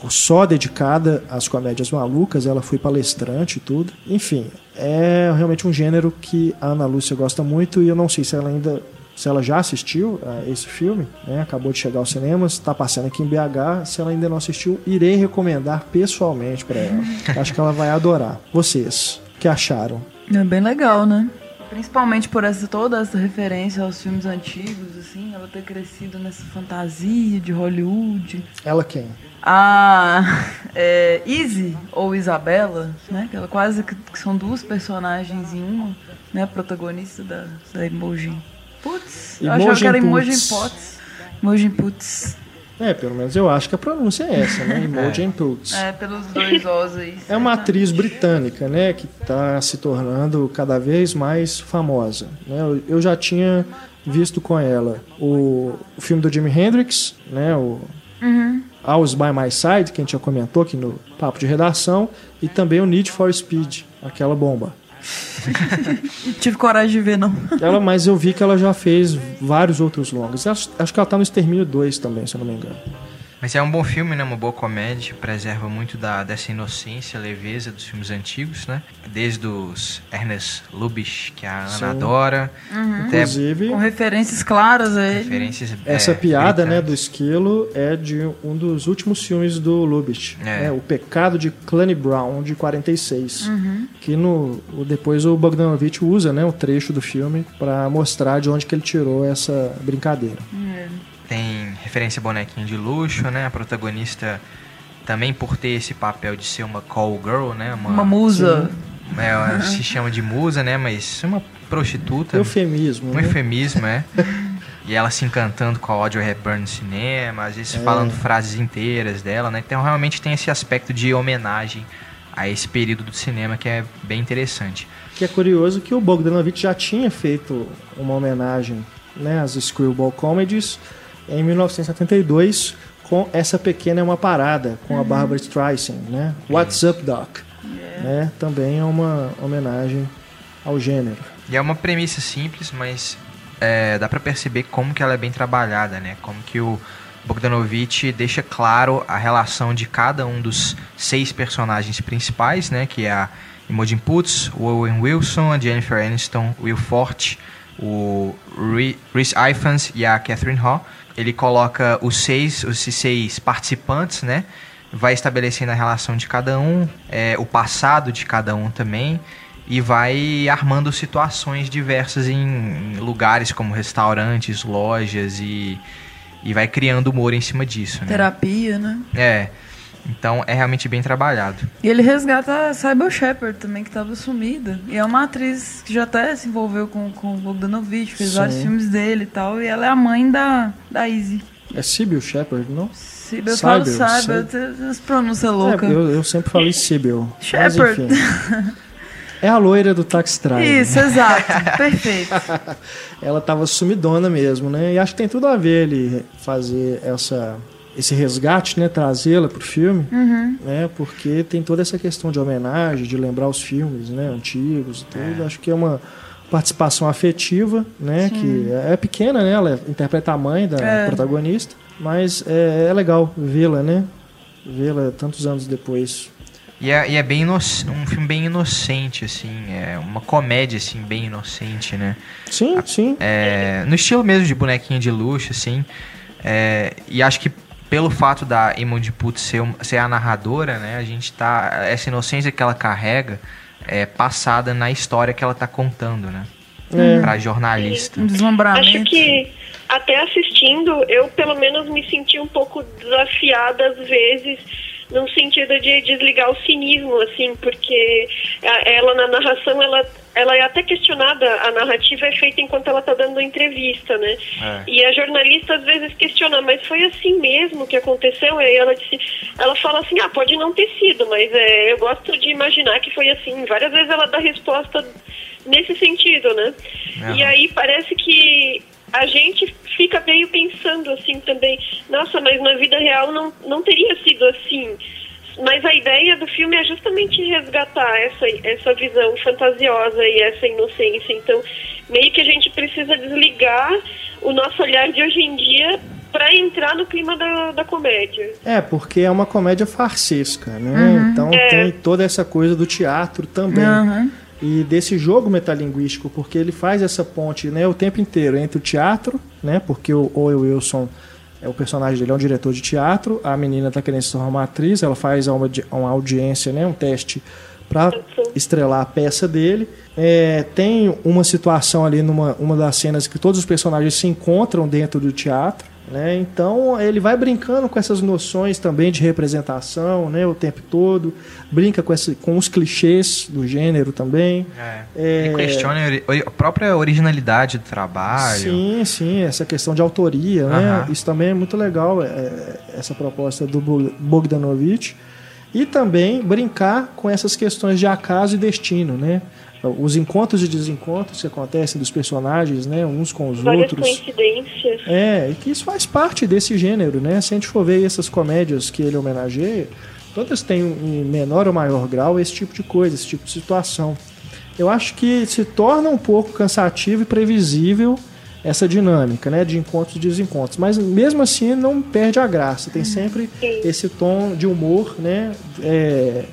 só dedicada às comédias malucas, ela foi palestrante e tudo. Enfim, é realmente um gênero que a Ana Lúcia gosta muito e eu não sei se ela ainda se ela já assistiu a esse filme, né? acabou de chegar aos cinemas, está passando aqui em BH. Se ela ainda não assistiu, irei recomendar pessoalmente para ela. Acho que ela vai adorar. Vocês, que acharam? É bem legal, né? Principalmente por essa, toda essa referência aos filmes antigos, assim, ela ter crescido nessa fantasia de Hollywood. Ela quem? A é, Izzy, ou Isabela, né? Que ela quase que que são duas personagens em uma, né? Protagonista da, da Emoji Putz. Eu achava que era Emoji Putz. Emoji Putz. É, pelo menos eu acho que a pronúncia é essa, né? Imogen Poots. É, pelos dois Os aí. É uma atriz britânica, né, que está se tornando cada vez mais famosa. né? Eu, eu já tinha visto com ela o, o filme do Jimi Hendrix, né, o Hours by My Side, que a gente já comentou aqui no papo de redação, e também o Need for Speed, aquela bomba. Tive coragem de ver, não. Ela, mas eu vi que ela já fez vários outros longas. Acho, acho que ela tá no Extermínio 2 também, se eu não me engano. Mas é um bom filme, né? Uma boa comédia. Preserva muito da, dessa inocência, leveza dos filmes antigos, né? Desde os Ernest Lubitsch, que a Ana Sim. adora. Até Inclusive, Com referências claras a ele. referências. Essa é, piada né, do esquilo é de um dos últimos filmes do Lubitsch, É. né, O Pecado de Clanny Brown, de 46. Que no, depois o Bogdanovich usa né, um trecho do filme para mostrar de onde que ele tirou essa brincadeira. Tem referência a bonequinho de luxo, né? A protagonista também por ter esse papel de ser uma call girl, né? Uma musa. É, ela se chama de musa, né? Mas é uma prostituta. Eufemismo. Um né? eufemismo, é. E ela se encantando com a Audrey Hepburn no cinema, às vezes É. falando frases inteiras dela, né? Então realmente tem esse aspecto de homenagem a esse período do cinema que é bem interessante. Que é curioso que o Bogdanovich já tinha feito uma homenagem né, às Screwball Comedies em 1972 com Essa Pequena é uma Parada, com a Barbara Streisand, né? What's Up, Doc? Né? Também é uma homenagem ao gênero. E é uma premissa simples, mas é, dá pra perceber como que ela é bem trabalhada, né? Como que o Bogdanovich deixa claro a relação de cada um dos seis personagens principais, né? Que é a Imogen Poots, o Owen Wilson, a Jennifer Aniston, o Will Forte, o Rhys Ifans e a Catherine Hall. Ele coloca os seis, os seis participantes, né? Vai estabelecendo a relação de cada um, é, o passado de cada um também, e vai armando situações diversas em lugares como restaurantes, lojas e, e vai criando humor em cima disso, né? Terapia, né? É. Então é realmente bem trabalhado. E ele resgata a Cyber Shepard também, que estava sumida. E é uma atriz que já até se envolveu com, com o Bogdanovich, fez Sim. vários filmes dele e tal. E ela é a mãe da, da Izzy. É Sibyl Shepard, não? Se eu falo Cyber, Cyber, eu tenho essa pronúncia louca. É, eu, eu sempre falei Sibyl. Mas, Shepard. É a loira do Taxi Driver. Isso, exato. Perfeito. Ela tava sumidona mesmo, né? E acho que tem tudo a ver ele fazer essa, esse resgate, né? Trazê-la pro filme, Uhum. né? Porque tem toda essa questão de homenagem, de lembrar os filmes, né? Antigos e tudo. Acho que é uma participação afetiva, né? Que é pequena, né? Ela interpreta a mãe da É. protagonista, mas é, é legal vê-la, né? Vê-la tantos anos depois. E é, e é bem inoc- um filme bem inocente, assim, é uma comédia, assim, bem inocente, né? Sim, sim. É, no estilo mesmo de bonequinho de luxo, assim. É, e acho que pelo fato da Imogen Putz ser, ser a narradora, né? A gente tá... Essa inocência que ela carrega é passada na história que ela tá contando, né? É. Pra jornalista. Um deslumbramento. Acho que até assistindo, eu pelo menos me senti um pouco desafiada às vezes num sentido de desligar o cinismo, assim, porque ela na narração, ela, ela é até questionada, a narrativa é feita enquanto ela está dando entrevista, né? É. E a jornalista às vezes questiona, mas foi assim mesmo que aconteceu? Aí ela disse, ela fala assim, ah, pode não ter sido, mas é, eu gosto de imaginar que foi assim. Várias vezes ela dá resposta nesse sentido, né? Aham. E aí parece que a gente fica meio pensando assim também, nossa, mas na vida real não, não teria sido assim. Mas a ideia do filme é justamente resgatar essa, essa visão fantasiosa e essa inocência. Então, meio que a gente precisa desligar o nosso olhar de hoje em dia para entrar no clima da, da comédia. É, porque é uma comédia farsesca, né? Então É. tem toda essa coisa do teatro também. Aham. E desse jogo metalinguístico, porque ele faz essa ponte né, o tempo inteiro entre o teatro, né? Porque o Owen Wilson, é o personagem dele, é um diretor de teatro, a menina está querendo se tornar uma atriz, ela faz uma, uma audiência, né, um teste para estrelar a peça dele. É, tem uma situação ali numa uma das cenas que todos os personagens se encontram dentro do teatro. Né? Então ele vai brincando com essas noções também de representação né, o tempo todo, brinca com, esse, com os clichês do gênero também. É. Ele questiona a própria originalidade do trabalho. Sim, sim, essa questão de autoria, né? Isso também é muito legal, é, essa proposta do Bo- Bogdanovich. E também brincar com essas questões de acaso e destino, né? Os encontros e desencontros que acontecem dos personagens, né? Uns com os Várias outros. coincidências. É, e que isso faz parte desse gênero, né? Se a gente for ver essas comédias que ele homenageia, todas têm em menor ou maior grau esse tipo de coisa, esse tipo de situação. Eu acho que se torna um pouco cansativo e previsível essa dinâmica, né, de encontros e desencontros, mas mesmo assim não perde a graça. Tem sempre esse tom de humor, né, é,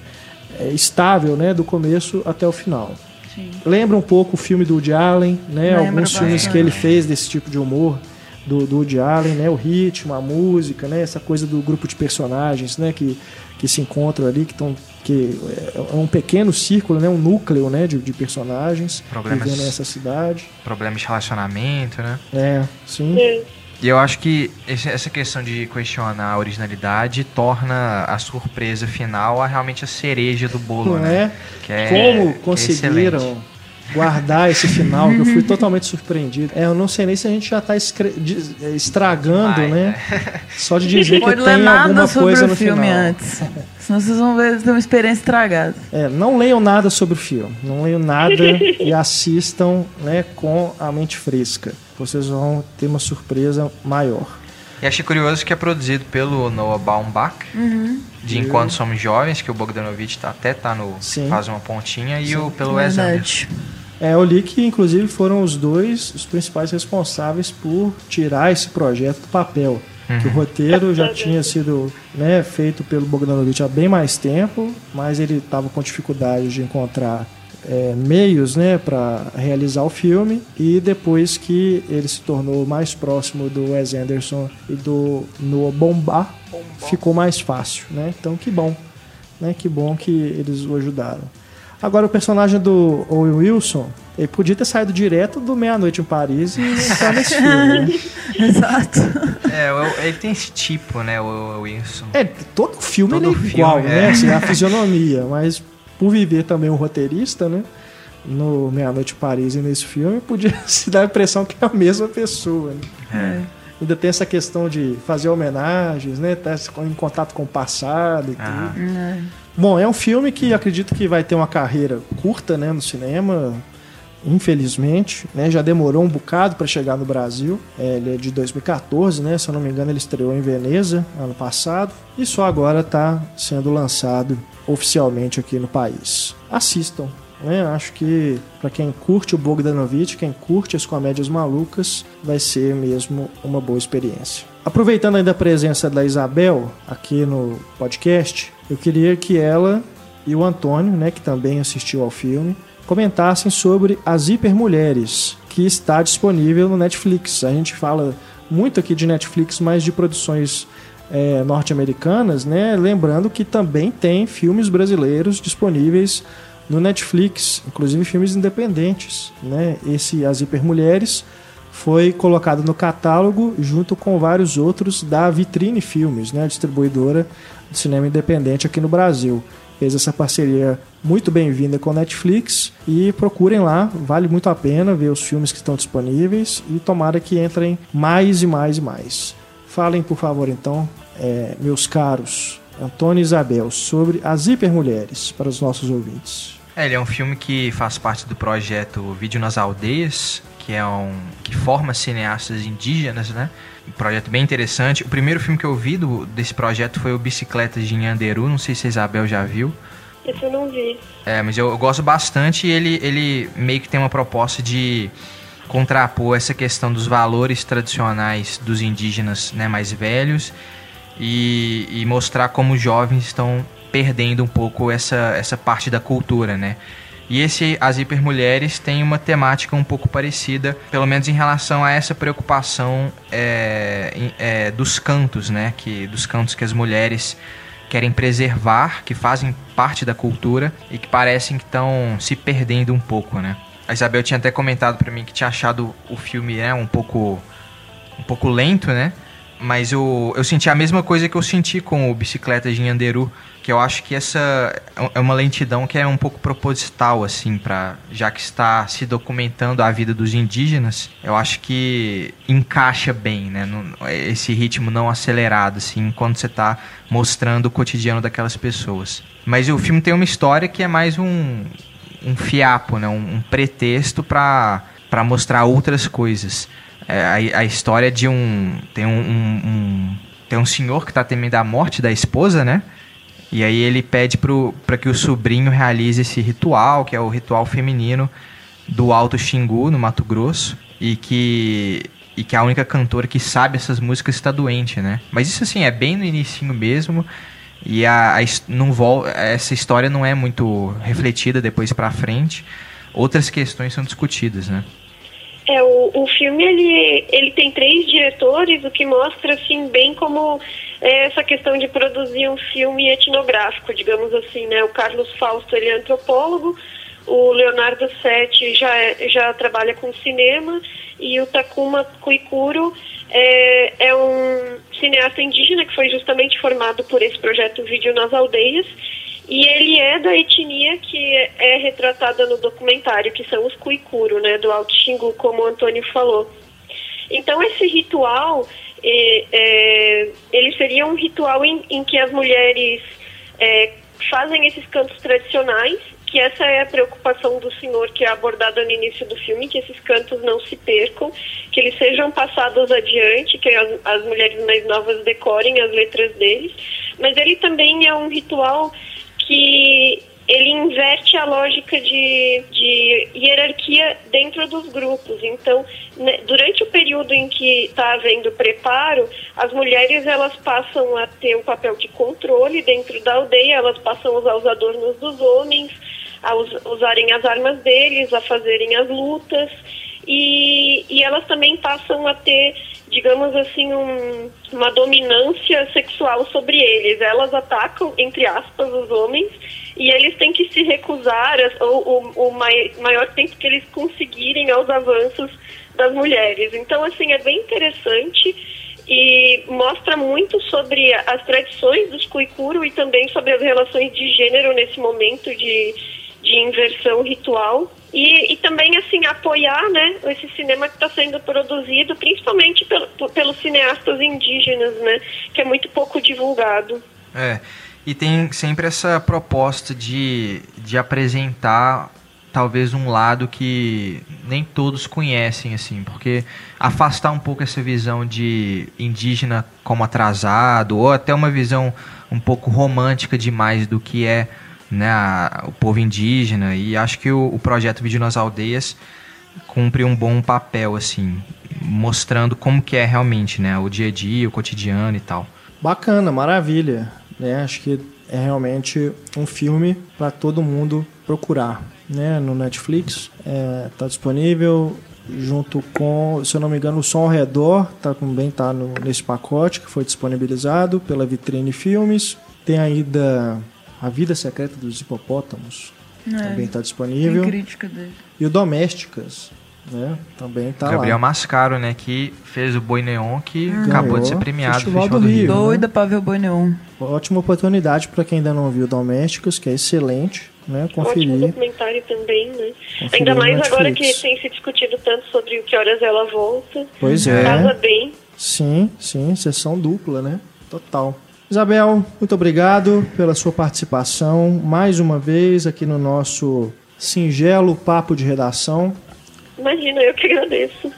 é, estável, né, do começo até o final. Sim. Lembra um pouco o filme do Woody Allen, né? Lembra Alguns filmes bastante. que ele fez desse tipo de humor do, do Woody Allen, né? O ritmo, a música, né? Essa coisa do grupo de personagens, né? Que, que se encontram ali, que estão que é um pequeno círculo, né? Um núcleo, né? De, de personagens Problemas- vivendo nessa cidade. Problemas de relacionamento, né? É, sim. É. E eu acho que esse- essa questão de questionar a originalidade torna a surpresa final a realmente a cereja do bolo, Não né? é? Que é- Como que é conseguiram excelente. Guardar esse final, que eu fui totalmente surpreendido. É, eu não sei nem se a gente já está estragando, Vai, né? Só de dizer que tem alguma coisa o no filme final. antes. Senão vocês vão ver ter uma experiência estragada. É, não leiam nada sobre o filme. Não leiam nada e assistam né, com a mente fresca. Vocês vão ter uma surpresa maior. E achei curioso que é produzido pelo Noah Baumbach, de Enquanto Somos Jovens, que o Bogdanovich tá, até tá no. Sim. faz uma pontinha, e o pelo Wes Anderson. É, eu li que, inclusive, foram os dois os principais responsáveis por tirar esse projeto do papel. Que o roteiro já tinha sido né, feito pelo Bogdanovich há bem mais tempo, mas ele estava com dificuldade de encontrar é, meios né, para realizar o filme. E depois que ele se tornou mais próximo do Wes Anderson e do Noah Baumbach, ficou mais fácil. Né? Então, que bom. Né? Que bom que eles o ajudaram. Agora, o personagem do Owen Wilson, ele podia ter saído direto do Meia-Noite em Paris e entrar nesse filme, né? Exato. É, ele tem esse tipo, né, o Wilson. É, todo filme Todo ele é filme, igual, é. né? Assim, a fisionomia, mas por viver também um roteirista, né? No Meia-Noite em Paris e nesse filme, podia se dar a impressão que é a mesma pessoa, né? Ainda tem essa questão de fazer homenagens, né? Tá em contato com o passado e Ah. tudo. Bom, é um filme que acredito que vai ter uma carreira curta, né, no cinema, infelizmente, né, já demorou um bocado para chegar no Brasil. É, ele é de 2014, né, se eu não me engano, ele estreou em Veneza ano passado e só agora está sendo lançado oficialmente aqui no país. Assistam. Né? Acho que para quem curte o Bogdanovich, quem curte as comédias malucas, vai ser mesmo uma boa experiência. Aproveitando ainda a presença da Isabel aqui no podcast, eu queria que ela e o Antônio, né, que também assistiu ao filme, comentassem sobre As Hipermulheres, que está disponível no Netflix. A gente fala muito aqui de Netflix, mas de produções é, norte-americanas, né? Lembrando que também tem filmes brasileiros disponíveis no Netflix, inclusive filmes independentes, né? Esse As Hipermulheres foi colocado no catálogo junto com vários outros da Vitrine Filmes, né, distribuidora de cinema independente aqui no Brasil. Fez essa parceria muito bem-vinda com a Netflix e procurem lá, vale muito a pena ver os filmes que estão disponíveis e tomara que entrem mais e mais e mais. Falem, por favor, então, é, meus caros Antônio e Isabel, sobre as hipermulheres para os nossos ouvintes. É, ele é um filme que faz parte do projeto Vídeo nas Aldeias, que é um que forma cineastas indígenas, né? Um projeto bem interessante. O primeiro filme que eu vi do, desse projeto foi o Bicicletas de Nhanderu, não sei se a Isabel já viu. Esse eu não vi. É, mas eu, eu gosto bastante e ele, ele meio que tem uma proposta de contrapor essa questão dos valores tradicionais dos indígenas né, mais velhos e, e mostrar como os jovens estão perdendo um pouco essa, essa parte da cultura, né? E esse As Hipermulheres tem uma temática um pouco parecida, pelo menos em relação a essa preocupação é, é, dos cantos, né? Que, dos cantos que as mulheres querem preservar, que fazem parte da cultura e que parecem que estão se perdendo um pouco, né? A Isabel tinha até comentado pra mim que tinha achado o filme né, um pouco um pouco lento, né? Mas eu, eu senti a mesma coisa que eu senti com o Bicicleta de Nhanderu, que eu acho que essa é uma lentidão que é um pouco proposital, assim, para já que está se documentando a vida dos indígenas, eu acho que encaixa bem, né? Esse ritmo não acelerado, assim, quando você está mostrando o cotidiano daquelas pessoas. Mas o filme tem uma história que é mais um, um fiapo, né? um, um pretexto para mostrar outras coisas. É, a, a história de um tem um, um- um- tem um senhor que está temendo a morte da esposa, né? E aí ele pede para que o sobrinho realize esse ritual, que é o ritual feminino do Alto Xingu, no Mato Grosso, e que e que a única cantora que sabe essas músicas está doente, né? Mas isso assim é bem no inicinho mesmo. E a, a não vol essa história não é muito refletida depois pra frente. Outras questões são discutidas, né? É, o, o filme ele, ele tem três diretores, o que mostra assim bem como é, essa questão de produzir um filme etnográfico, digamos assim, né? O Carlos Fausto ele é antropólogo, o Leonardo Sete já, é- já trabalha com cinema e o Takuma Kuikuro é, é um cineasta indígena que foi justamente formado por esse projeto Vídeo nas Aldeias e ele é da etnia que é retratada no documentário, que são os Kuikuro, né, do Alto Xingu, como o Antônio falou. Então esse ritual, eh, eh, ele seria um ritual em, em que as mulheres eh, fazem esses cantos tradicionais, que essa é a preocupação do senhor que é abordada no início do filme, que esses cantos não se percam, que eles sejam passados adiante, que as, as mulheres mais novas decorem as letras deles, mas ele também é um ritual que ele inverte a lógica de, de hierarquia dentro dos grupos. Então, né, durante o período em que está havendo preparo, as mulheres elas passam a ter um papel de controle dentro da aldeia, elas passam a usar os adornos dos homens, a us- usarem as armas deles, a fazerem as lutas, e, e elas também passam a ter digamos assim, um- uma dominância sexual sobre eles. Elas atacam, entre aspas, os homens e eles têm que se recusar as- o, o, o mai- maior tempo que eles conseguirem aos avanços das mulheres. Então, assim, é bem interessante e mostra muito sobre as tradições dos Kuikuro e também sobre as relações de gênero nesse momento de, de inversão ritual. E, e também, assim, apoiar né, esse cinema que está sendo produzido, principalmente pelo, pelos cineastas indígenas, né, que é muito pouco divulgado. É. E tem sempre essa proposta de, de apresentar talvez um lado que nem todos conhecem, assim, porque afastar um pouco essa visão de indígena como atrasado, ou até uma visão um pouco romântica demais do que é né, a- o povo indígena. E acho que o, o projeto Vídeo nas Aldeias cumpre um bom papel, assim, mostrando como que é realmente, né, o dia a dia, o cotidiano e tal. Bacana, maravilha. Né? Acho que é realmente um filme para todo mundo procurar. Né? No Netflix está disponível junto com, se eu não me engano, o Som ao Redor tá, também está nesse pacote que foi disponibilizado pela Vitrine Filmes. Tem ainda A Vida Secreta dos Hipopótamos, É, também está tem disponível. crítica dele. E o Domésticas, né? Também tá Gabriel lá. Mascaro, né? Que fez o Boi Neon, que acabou de ser premiado no Festival Festival do do Rio. Rio. Doida pra ver o Boi Neon. Ótima oportunidade para quem ainda não viu Domésticos, que é excelente, né? Ótimo Conferir. documentário também, né? Conferir Ainda mais agora que tem se discutido tanto sobre o que horas ela volta. Pois Casa é. bem. Sim, sim, sessão dupla, né? Total. Isabel, muito obrigado pela sua participação mais uma vez aqui no nosso singelo papo de redação. Imagina, eu que agradeço.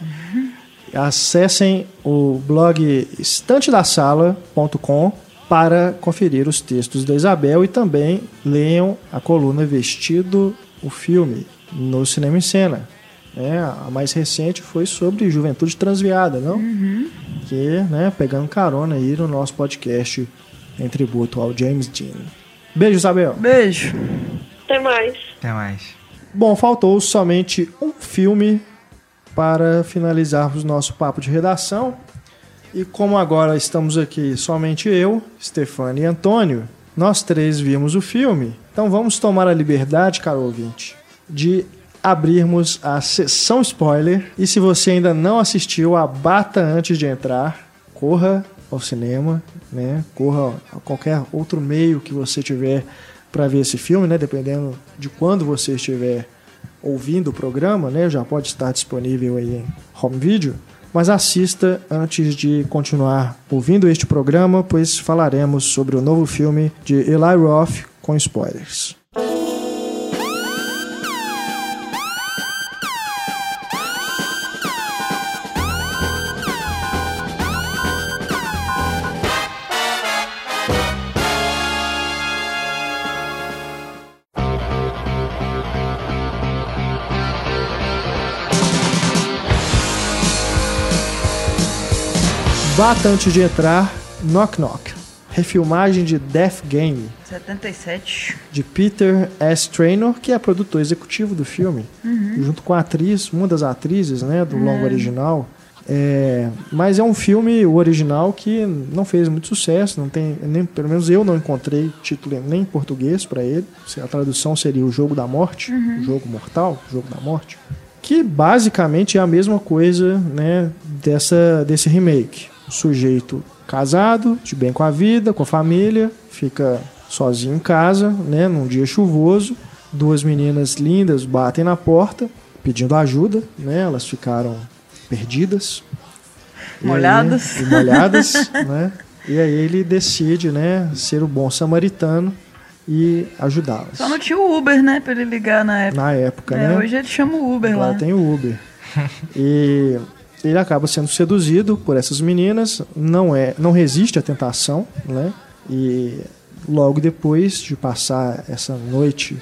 Acessem o blog estantedasala.com para conferir os textos da Isabel e também leiam a coluna Vestido, o filme, no Cinema em Cena. É, a mais recente foi sobre juventude transviada, não? Que, né, pegando carona aí no nosso podcast em tributo ao James Dean. Beijo, Isabel. Beijo. Até mais. Até mais. Bom, faltou somente um filme para finalizarmos nosso papo de redação. E como agora estamos aqui somente eu, Stefano e Antônio, nós três vimos o filme. Então vamos tomar a liberdade, caro ouvinte, de abrirmos a sessão spoiler. E se você ainda não assistiu, abata antes de entrar, corra ao cinema, né? Corra a qualquer outro meio que você tiver para ver esse filme, né? Dependendo de quando você estiver ouvindo o programa, né? Já pode estar disponível aí em home video. Mas assista antes de continuar ouvindo este programa, pois falaremos sobre o novo filme de Eli Roth com spoilers. Bata antes de entrar, Knock Knock, refilmagem de Death Game, 77. de Peter S. Traynor, que é produtor executivo do filme, junto com a atriz, uma das atrizes né, do longo original. É, mas é um filme, o original, que não fez muito sucesso, não tem, nem, pelo menos eu não encontrei título nem em português para ele. A tradução seria O Jogo da Morte, o Jogo Mortal, o Jogo da Morte. Que basicamente é a mesma coisa né, dessa, desse remake. O sujeito casado, de bem com a vida, com a família, fica sozinho em casa, né, num dia chuvoso. Duas meninas lindas batem na porta pedindo ajuda, né? Elas ficaram perdidas, E aí- Molhadas. e molhadas, né? E aí ele decide, né, ser o bom samaritano e ajudá-las. Só não tinha o Uber, né? Pra ele ligar na época. Na época, É, né? hoje ele chama o Uber Agora lá. tem o Uber. e ele acaba sendo seduzido por essas meninas, não é, não resiste à tentação, né? E logo depois de passar essa noite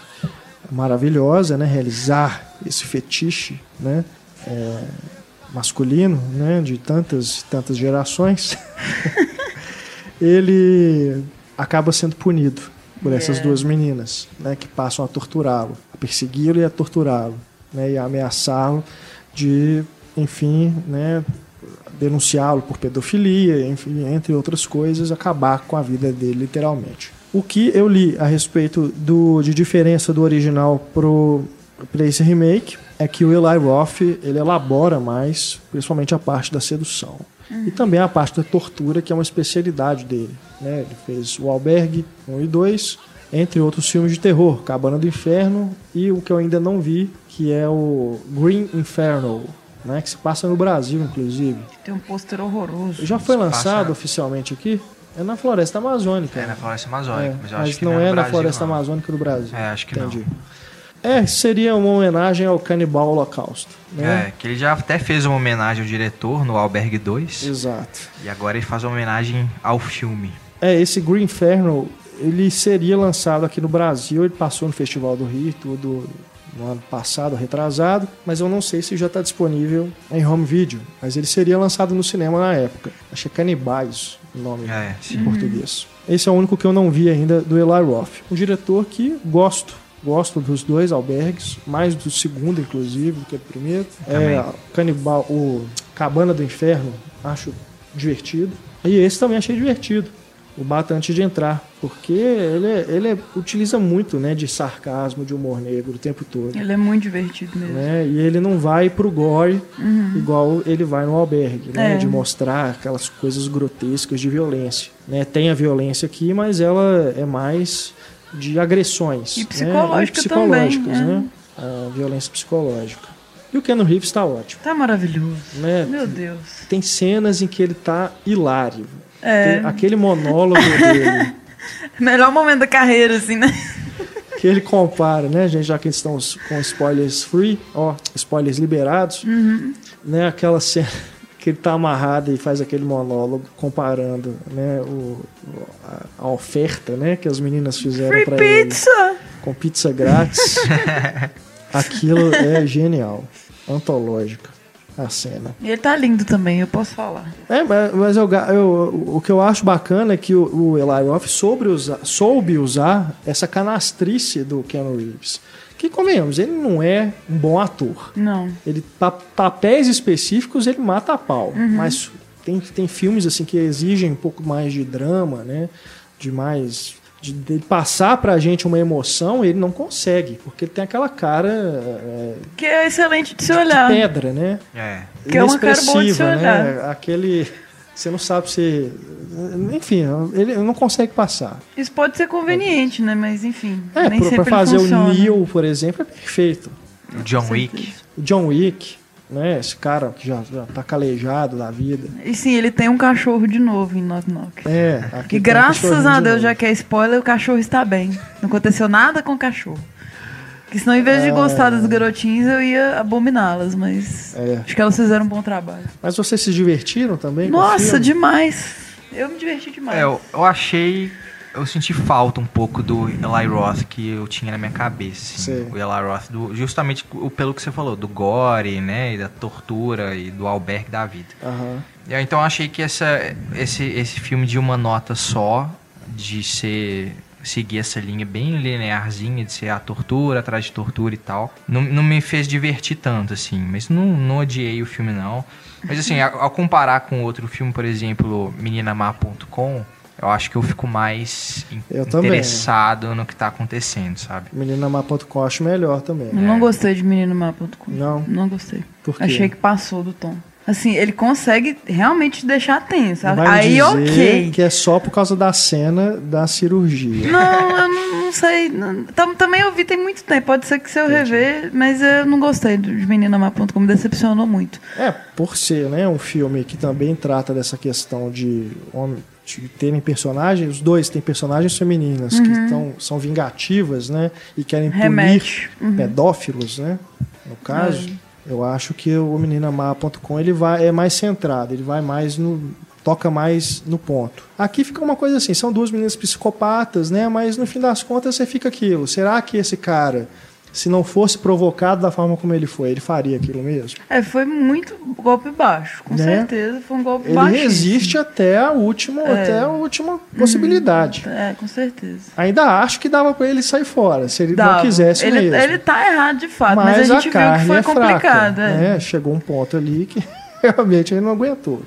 maravilhosa, né, realizar esse fetiche, né, é, masculino, né, de tantas tantas gerações, ele acaba sendo punido por essas Yeah. duas meninas, né, que passam a torturá-lo, a persegui-lo e a torturá-lo, né, e a ameaçá-lo de, enfim, né, denunciá-lo por pedofilia, enfim, entre outras coisas, acabar com a vida dele literalmente. O que eu li a respeito do, de diferença do original para esse remake é que o Eli Roth ele elabora mais, principalmente a parte da sedução e também a parte da tortura, que é uma especialidade dele. Né? Ele fez o Albergue 1 e 2, entre outros filmes de terror, Cabana do Inferno e o que eu ainda não vi, que é o Green Inferno, né? que se passa no Brasil, inclusive. Tem um pôster horroroso. Já foi lançado passa- oficialmente aqui? É na Floresta Amazônica. É na Floresta É, Amazônica, mas eu acho que não, não, é no na Brasil, Floresta não. Amazônica do Brasil. É, acho que Entendi. É, seria uma homenagem ao Canibal Holocausto. Né? É, que ele já até fez uma homenagem ao diretor no Albergue 2. Exato. E agora ele faz uma homenagem ao filme. É, esse Green Inferno, ele seria lançado aqui no Brasil, ele passou no Festival do Rio, tudo no ano passado, retrasado, mas eu não sei se já está disponível em home video, mas ele seria lançado no cinema na época. Acho que é Canibais o nome É, em português. Esse é o único que eu não vi ainda do Eli Roth. Um diretor que gosto. Gosto dos dois albergues, mais do segundo, inclusive, do que do primeiro. Também. É, Canibal, o Cabana do Inferno, acho divertido. E esse também achei divertido. O Bata antes de entrar. Porque ele, é- ele é- utiliza muito né, de sarcasmo, de humor negro o tempo todo. Ele é muito divertido mesmo. né? E ele não vai pro gore igual ele vai no albergue, né? Uhum. É. De mostrar aquelas coisas grotescas de violência. Né? Tem a violência aqui, mas ela é mais de agressões. E né? psicológica E psicológicas, também, é. né? A violência psicológica. E o Keanu Reeves está ótimo. Tá maravilhoso. Né? Meu Deus. Tem cenas em que ele tá hilário. É. Aquele monólogo dele, Melhor momento da carreira, assim, né? que ele compara, né, gente? Já que estamos com spoilers free, ó, spoilers liberados, Uhum. né? Aquela cena que ele tá amarrado e faz aquele monólogo comparando, né, o, a, a oferta, né, que as meninas fizeram para ele pizza! com pizza grátis. Aquilo é genial, antológico a cena. E ele tá lindo também, eu posso falar. É, mas, mas eu, eu- o que eu acho bacana é que o, o Eli Roth soube usar, soube usar essa canastrice do Keanu Reeves. Que, convenhamos, ele não é um bom ator. Não. Ele, pa- papéis específicos, ele mata a pau. Mas tem, tem filmes assim que exigem um pouco mais de drama, né? De mais... De, de passar pra gente uma emoção, ele não consegue. Porque ele tem aquela cara é, Que é excelente de se de olhar. pedra, né? É. Que é uma cara boa de se inexpressiva, olhar. né? Aquele. Você não sabe se. Enfim, ele não consegue passar. Isso pode ser conveniente, né? Mas enfim. É, nem pra, sempre pra fazer ele o. Neo, por exemplo, é perfeito. O John Wick. O John Wick, né? Esse cara que já, já tá calejado da vida. E sim, ele tem um cachorro de novo em Knock Knock. É, aqui um graças cachorrinho a de Deus, novo. já que é spoiler, o cachorro está bem. Não aconteceu nada com o cachorro. Porque senão, em vez de gostar das garotinhas, eu ia abominá-las, mas É. acho que elas fizeram um bom trabalho. Mas vocês se divertiram também? com o Nossa, filme? demais. Eu me diverti demais. É, eu, eu achei. Eu senti falta um pouco do Eli Roth que eu tinha na minha cabeça. assim. Sei. o Eli Roth, do- justamente o- pelo que você falou, do gore, né? E da tortura e do albergue da vida. Aham. Eu, então eu achei que essa, esse, esse filme de uma nota só, de ser seguir essa linha bem linearzinha, de ser a tortura atrás de tortura e tal, não, não me fez divertir tanto, assim. Mas não, não odiei o filme, não. Mas assim, ao, ao comparar com outro filme, por exemplo, meninamar.com, eu acho que eu fico mais Eu também. interessado no que tá acontecendo, sabe? Meninamar.com acho melhor também. Eu não gostei de meninomar.com. Não? Não gostei. Por quê? Achei que passou do tom. Assim, ele consegue realmente deixar tenso. Aí, dizer ok. que é só por causa da cena da cirurgia. Não, eu não, não sei. Não- tam- também eu vi tem muito tempo. Pode ser que se eu rever, mas eu não gostei de meninamar.com. Me decepcionou muito. É, por ser né, um filme que também trata dessa questão de, homem, de terem personagens, os dois têm personagens femininas que tão, são vingativas, né? E querem punir Remete. pedófilos, né? No caso, eu acho que o meninamar.com ele vai é mais centrado, ele vai mais no toca mais no ponto. Aqui fica uma coisa assim, são duas meninas psicopatas, né? Mas no fim das contas você fica aquilo. Será que esse cara, se não fosse provocado da forma como ele foi, ele faria aquilo mesmo? É, foi muito golpe baixo. Com Né? certeza foi um golpe Ele baixo. resiste até a última, É. até a última possibilidade. É, com certeza. Ainda acho que dava pra ele sair fora, se ele Dava. não quisesse ele, mesmo. ele tá errado de fato, mas, mas a gente viu carne que foi é complicado. fraca, é. né? Chegou um ponto ali que realmente ele não aguentou.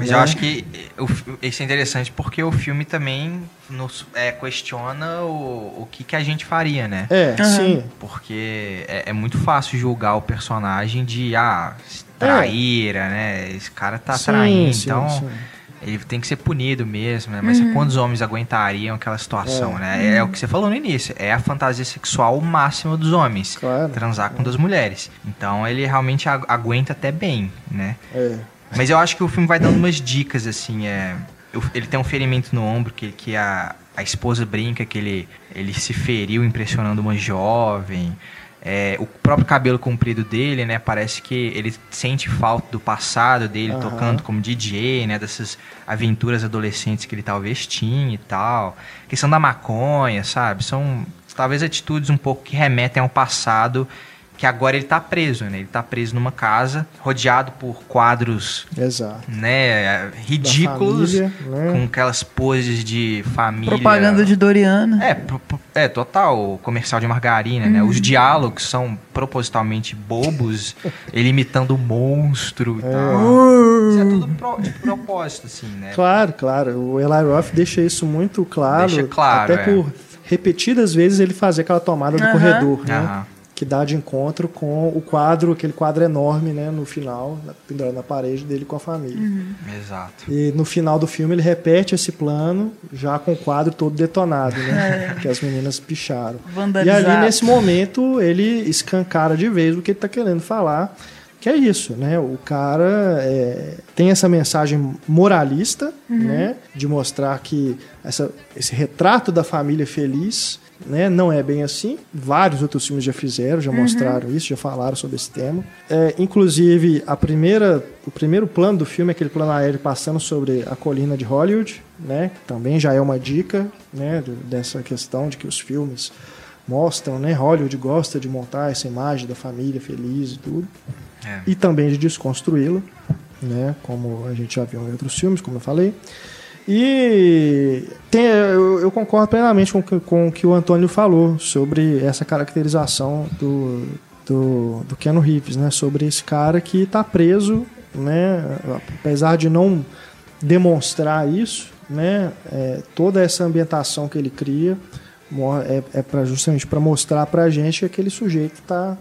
Mas Né? eu acho que fi- isso é interessante porque o filme também nos é, questiona o, o que, que a gente faria, né? É, Aham. sim. Porque é, é muito fácil julgar o personagem de, ah, traíra, né? Esse cara tá É. Sim, traindo, sim, então sim. ele tem que ser punido mesmo, né? Mas Uhum. quantos homens aguentariam aquela situação, né? É o que você falou no início, é a fantasia sexual máxima dos homens. Claro. Transar com duas mulheres. Então ele realmente agu- aguenta até bem, né? É. Mas eu acho que o filme vai dando umas dicas, assim, é... Ele tem um ferimento no ombro que, que a, a esposa brinca que ele, ele se feriu impressionando uma jovem. É, o próprio cabelo comprido dele, né? Parece que ele sente falta do passado dele Aham. tocando como DJ, né? Dessas aventuras adolescentes que ele talvez tinha e tal. Questão da maconha, sabe? São talvez atitudes um pouco que remetem ao passado que agora ele tá preso, né? Ele tá preso numa casa, rodeado por quadros, Exato. né, ridículos, família, né? com aquelas poses de família. Propaganda de Doriana. É, é total comercial de margarina, né? Os diálogos são propositalmente bobos, ele imitando o monstro e tal. Isso é tudo pro- de propósito, assim, né? Claro, claro. O Eli Roth deixa isso muito claro. Deixa claro, Até é. por repetidas vezes ele fazer aquela tomada do Aham. corredor, né? Que dá de encontro com o quadro, aquele quadro enorme, né? No final, na- pendurado na parede dele com a família. Exato. E no final do filme ele repete esse plano, já com o quadro todo detonado, É. né? Que as meninas picharam. E Vandalizado. ali, nesse momento, ele escancara de vez o que ele está querendo falar, que é isso, né? O cara é, tem essa mensagem moralista, né? De mostrar que essa, esse retrato da família feliz né, não é bem assim. Vários outros filmes já fizeram, já mostraram isso, já falaram sobre esse tema. É, inclusive, a primeira, o primeiro plano do filme é aquele plano aéreo passando sobre a colina de Hollywood, né? Também já é uma dica, né? Dessa questão de que os filmes mostram, né? Hollywood gosta de montar essa imagem da família feliz e tudo. É. E também de desconstruí-la, né? Como a gente já viu em outros filmes, como eu falei. E tem- eu, eu concordo plenamente com, com o que o Antônio falou sobre essa caracterização do, do, do Keanu Reeves, né? Sobre esse cara que está preso, né? Apesar de não demonstrar isso, né? É, toda essa ambientação que ele cria é, é pra, justamente para mostrar para a gente que aquele sujeito está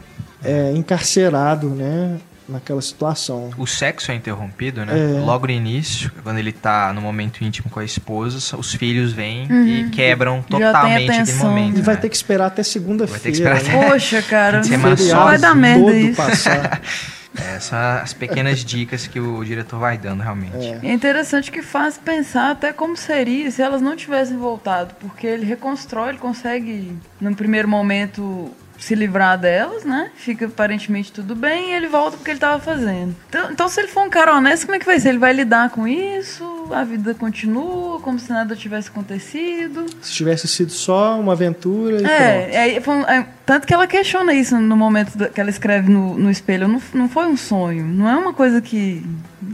encarcerado, né? Naquela situação. O sexo é interrompido, né? É. Logo no início, quando ele tá no momento íntimo com a esposa, os filhos vêm e quebram totalmente aquele momento. E vai né? ter que esperar até Vai ter que segunda-feira. esperar né? até- Poxa, cara. Semana Só vai dar merda isso. passar. É, são as pequenas dicas que o diretor vai dando, realmente. É. É interessante que faz pensar até como seria se elas não tivessem voltado, porque ele reconstrói, ele consegue, num primeiro momento, se livrar delas, né? Fica aparentemente tudo bem e ele volta porque ele estava fazendo. Então, então, se ele for um cara honesto, como é que vai ser? Ele vai lidar com isso, a vida continua, como se nada tivesse acontecido. Se tivesse sido só uma aventura e. É, é, foi é, tanto que ela questiona isso no momento que ela escreve no, no espelho. Não, não foi um sonho, não é uma coisa que,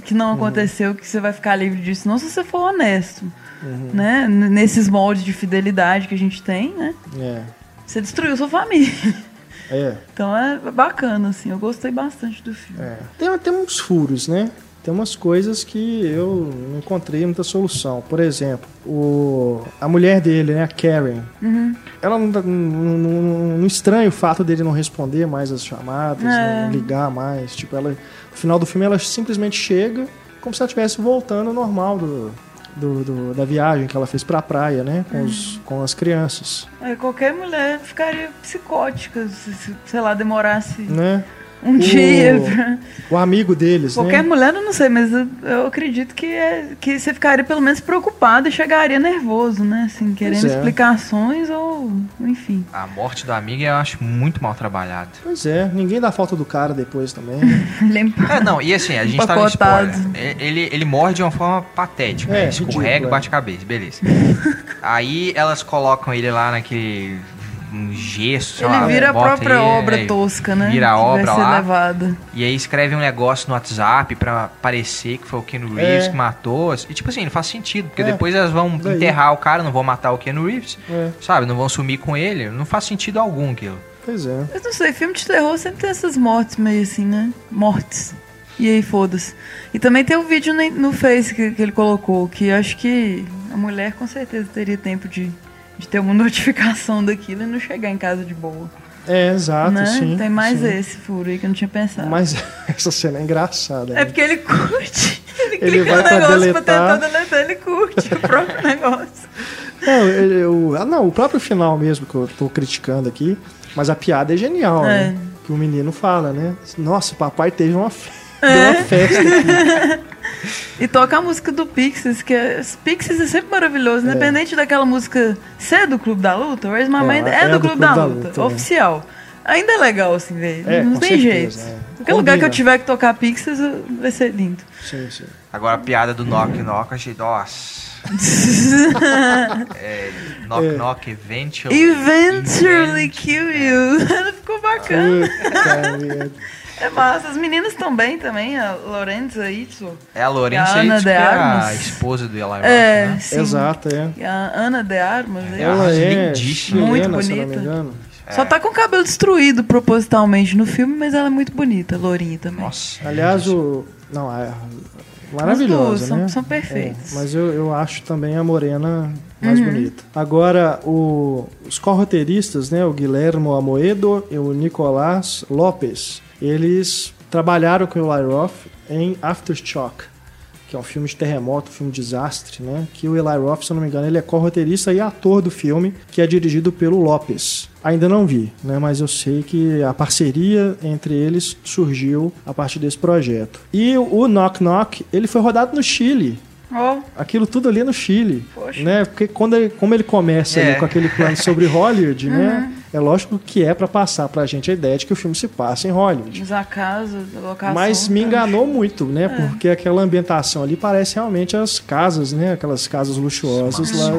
que não aconteceu, que você vai ficar livre disso, não se você for honesto. Né? N- Nesses moldes de fidelidade que a gente tem, né? É. Você destruiu sua família. É. Então é bacana, assim. Eu gostei bastante do filme. É. Tem, tem uns furos, né? Tem umas coisas que eu não encontrei muita solução. Por exemplo, o, a mulher dele, né, a Karen, ela não, não, não- não estranha o fato dele não responder mais as chamadas, É. não ligar mais. Tipo, ela, no final do filme ela simplesmente chega como se ela estivesse voltando ao normal do, do- do- da viagem que ela fez pra praia, né? Com, os, com as crianças, Aí qualquer mulher ficaria psicótica se, se, sei lá, demorasse né? Um O- dia. O amigo deles, Qualquer né? mulher, eu não sei, mas eu, eu acredito que, é, que você ficaria pelo menos preocupado e chegaria nervoso, né? Assim, querendo é. explicações ou, enfim. A morte do amigo eu acho muito mal trabalhada. Pois é, ninguém dá falta do cara depois também. Lembra- É, não, e assim, a gente tá no spoiler. Ele, ele morre de uma forma patética, É, né? Escorrega ridículo, e é. bate a cabeça, beleza. Aí elas colocam ele lá naquele um gesso, sei Ele lá, vira a própria obra é, tosca, né? Vira a que obra vai ser lá. levada. E aí escreve um negócio no WhatsApp pra parecer que foi o Ken Reeves É. que matou. E tipo assim, não faz sentido, porque É. depois elas vão Daí. enterrar o cara, não vão matar o Ken Reeves, É, sabe? Não vão sumir com ele. Não faz sentido algum aquilo. pois é. Mas não sei, filme de terror sempre tem essas mortes meio assim, né? Mortes. E aí, foda-se. E também tem um vídeo no, Face que, que ele colocou, que eu acho que a mulher com certeza teria tempo de, de ter uma notificação daquilo e não chegar em casa de boa. É, exato, né? sim. tem mais sim. esse furo aí que eu não tinha pensado. Mas essa cena é engraçada. É né? porque ele curte. Ele, Ele clica vai no negócio deletar. pra tentar deletar, ele curte o próprio negócio. Não, o- ah, não, o próprio final mesmo que eu tô criticando aqui, mas a piada é genial, É. né? Que o menino fala, né? Nossa, papai teve uma, fe... deu uma festa aqui. E toca a música do Pixies, que é, os Pixies é sempre maravilhoso, É. independente daquela música ser do Clube da Luta, Raise My É, Mind é, é do do Clube da, Clube da Luta, Luta, é. oficial. Ainda é legal assim, velho. É, não tem certeza, jeito. é. Qualquer lugar que eu tiver que tocar Pixies vai ser lindo. Sim, sim. Agora a piada do Knock Knock, achei, nossa. Knock É. knock eventually. Eventually kill you. Ficou bacana. É massa. As meninas estão bem também, a Lorenza Itzo. É a Lourenço A Ana de é a Armas. esposa do Eli Roth, É, né? sim. Exato, é. E a Ana de Armas. aí. Ela é lindíssima. Muito se eu não me bonita. engano. Só tá com o cabelo destruído propositalmente no filme, mas ela é muito bonita, lourinha também. Nossa. Aliás, o. Não, é. Maravilhosa, são, né? são perfeitas. É, mas eu, eu acho também a Morena mais Uhum. bonita. Agora, o- os corroteiristas, né, o Guilhermo Amoedo e o Nicolás Lopes, eles trabalharam com o Eli Roth em Aftershock, que é um filme de terremoto, um filme de desastre, né? Que o Eli Roth, se eu não me engano, ele é corroteirista e ator do filme, que é dirigido pelo Lopes. Ainda não vi, né? Mas eu sei que a parceria entre eles surgiu a partir desse projeto. E o Knock Knock, ele foi rodado no Chile. Ó, Aquilo tudo ali no Chile, Poxa. né? Porque quando ele, como ele começa É. ali com aquele plano sobre Hollywood, Uhum. né? É lógico que é pra passar pra gente a ideia de que o filme se passa em Hollywood. usar a casa, a locação. Mas me enganou muito, né? É. Porque aquela ambientação ali parece realmente as casas, né? Aquelas casas luxuosas lá,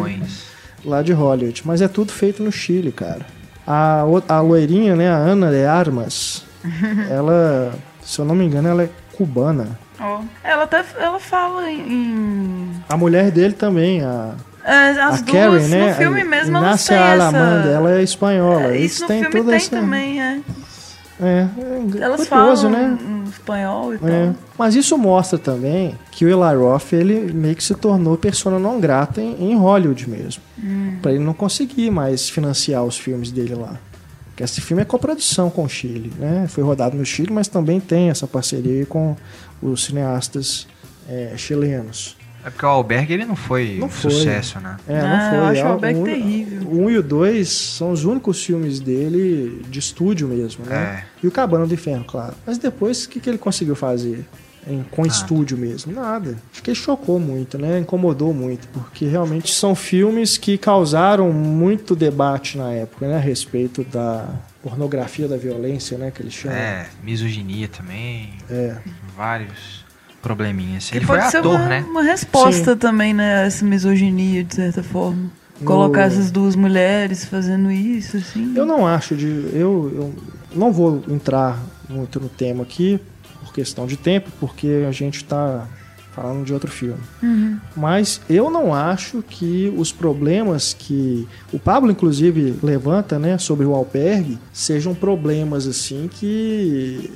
lá de Hollywood. Mas é tudo feito no Chile, cara. A, a loirinha, né? A Ana de Armas, ela, se eu não me engano, ela é cubana. Ó, Ela até ela fala em. A mulher dele também, a, É, as a duas, Karen, né? no filme a mesmo, elas Inácia têm Alamanda, essa... ela é espanhola. É, Eles Isso no têm filme toda tem essa... também, é. É, é Elas curioso, falam né? em espanhol e É. tal. Mas isso mostra também que o Eli Roth ele meio que se tornou persona não grata em, em Hollywood mesmo. Hum. Pra ele não conseguir mais financiar os filmes dele lá. Porque esse filme é coprodução com o Chile, né? Foi rodado no Chile, mas também tem essa parceria aí com os cineastas é, chilenos. É porque o Albergue ele não foi Não um foi. sucesso, né? É, Ah, não foi. eu acho o Ah, Albergue um- terrível. O 1 e o 2 são os únicos filmes dele de estúdio mesmo, né? E o Cabana do Inferno, claro. Mas depois, o que, que ele conseguiu fazer? Em, com estúdio mesmo? Nada. Acho que ele chocou muito, né? Incomodou muito. Porque realmente são filmes que causaram muito debate na época, né? A respeito da pornografia da violência, né? Que eles chamam. É, misoginia também, É. vários probleminhas. Que Ele foi pode ser ator, uma, né? uma resposta também, né? a Essa misoginia, de certa forma. No- Colocar essas duas mulheres fazendo isso, assim. Eu não acho de. Eu, eu não vou entrar muito no tema aqui, questão de tempo, porque a gente está falando de outro filme. Uhum. Mas eu não acho que os problemas que o Pablo, inclusive, levanta né, sobre o Albergue sejam problemas assim que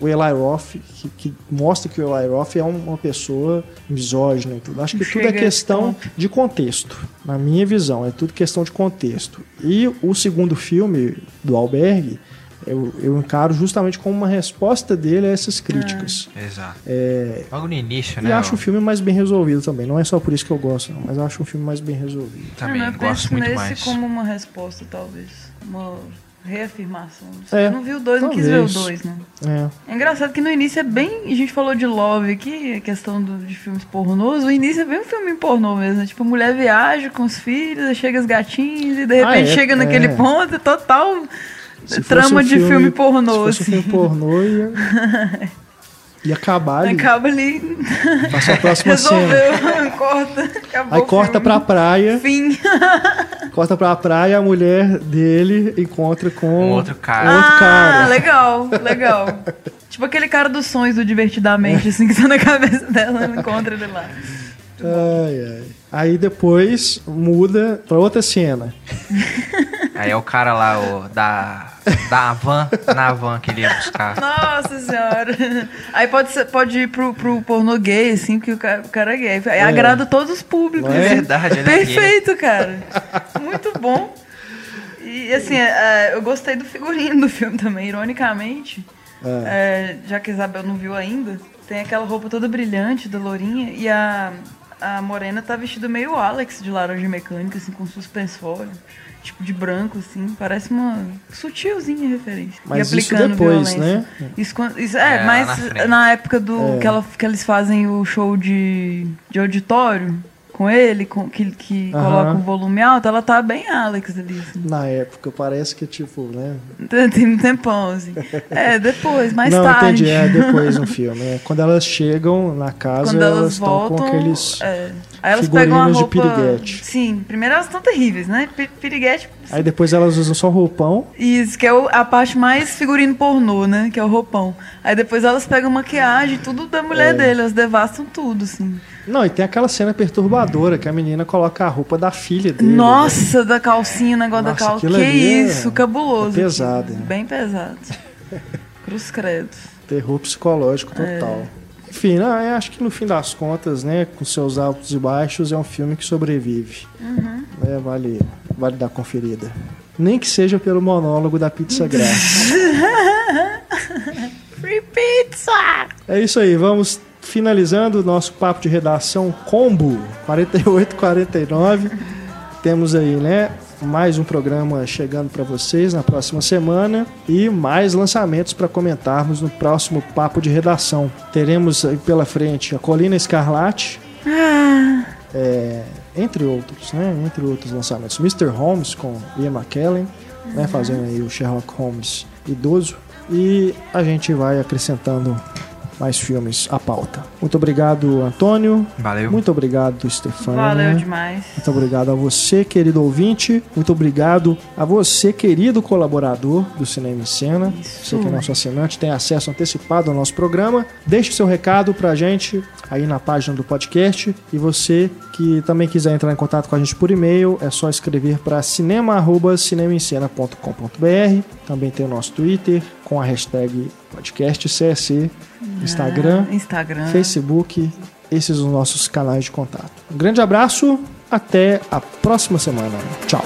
o Eli Roth, que, que mostra que o Eli Roth é uma pessoa misógina e tudo. Acho que tudo Chega é a esse questão de contexto. Na minha visão, é tudo questão de contexto. E o segundo filme do Albergue, eu, eu encaro justamente como uma resposta dele a essas críticas. Exato. É, Logo no início, e né? acho ó, o filme mais bem resolvido também. Não é só por isso que eu gosto, não, mas eu acho um filme mais bem resolvido. Também Ah, não, eu gosto penso muito nesse mais. como uma resposta, talvez. Uma reafirmação. Não sei, É, não vi o dois, não quis ver o talvez. dois, não. É. É engraçado que no início é bem. A gente falou de Love aqui, a questão do- de filmes pornôs. O início é bem um filme pornô mesmo. né? Tipo, a mulher viaja com os filhos, chega os gatinhos e de repente Ah, é, chega naquele é. ponto, total Se fosse trama um de filme, pornô. Se fosse assim. um filme pornô, ia, ia acabar ali. Acaba ali, Passou a próxima cena. resolveu, corta, acabou. Aí o corta filme. pra praia, Fim. corta pra praia, a mulher dele encontra com Um outro cara. Um outro ah, cara. legal, legal. tipo aquele cara dos sonhos do Divertidamente, assim, que tá na cabeça dela, ela encontra ele lá. Ai, ai. Aí depois muda pra outra cena. Aí é o cara lá, o, da, da van, na van que ele ia buscar. Nossa senhora. Aí pode, ser, pode ir pro, pro pornô gay, assim, porque o cara, o cara é gay. Aí agrada todos os públicos. É? Verdade, ele é. Perfeito, cara. Muito bom. E assim, é, é, eu gostei do figurino do filme também, ironicamente. É, já que a Isabel não viu ainda, tem aquela roupa toda brilhante da Lourinha e a, a Morena tá vestida meio Alex de laranja mecânica, assim, com suspensório. Tipo de branco, assim, parece uma sutilzinha referência. Mas e isso aplicando depois, violência. né? Isso, isso- é, É, mas na na época do É. que, ela, que eles fazem o show de, de auditório com ele, com, que, que coloca um volume alto, ela tá bem Alex ali. assim. Na época, parece que, tipo, né? Tem um tempão, assim. É, depois, mais não, tarde. entendi. É depois no filme. É, quando elas chegam na casa, Quando elas elas estão voltam. com aqueles. é. Aí elas pegam uma figurinos de roupa. piriguete. Sim, primeiro elas estão terríveis, né? Pi- Piriguete. Aí depois elas usam só roupão. Isso, que é a parte mais figurino pornô, né? Que é o roupão. Aí depois elas pegam maquiagem, tudo da mulher É. dele, elas devastam tudo, assim. Não, e tem aquela cena perturbadora que a menina coloca a roupa da filha dele. Nossa, da calcinha, o negócio Nossa, da aquilo Que é- isso, cabuloso. é pesado, hein? Bem pesado. Cruz credo. Terror psicológico total. Enfim, não, eu acho que no fim das contas, né, com seus altos e baixos, é um filme que sobrevive. É, vale, vale dar conferida. Nem que seja pelo monólogo da pizza grátis. Free pizza! É isso aí, vamos finalizando o nosso papo de redação combo 4849. Temos aí, né, mais um programa chegando para vocês na próxima semana e mais lançamentos para comentarmos no próximo papo de redação. Teremos aí pela frente a Colina Escarlate, é, entre outros, né, entre outros lançamentos. Mr. Holmes com Ian McKellen, né, fazendo aí o Sherlock Holmes idoso e a gente vai acrescentando mais filmes à pauta. Muito obrigado, Antônio. Valeu. Muito obrigado, Stefania. Valeu demais. Muito obrigado a você, querido ouvinte. Muito obrigado a você, querido colaborador do Cinema em Cena. Você que é nosso assinante, tem acesso antecipado ao nosso programa. Deixe seu recado pra gente aí na página do podcast. E você que também quiser entrar em contato com a gente por e-mail, é só escrever para cinema.cinemaencena.com.br. Também tem o nosso Twitter com a hashtag podcast CSC, Instagram, Instagram. Facebook, esses são os nossos canais de contato. Um grande abraço, até a próxima semana. Tchau.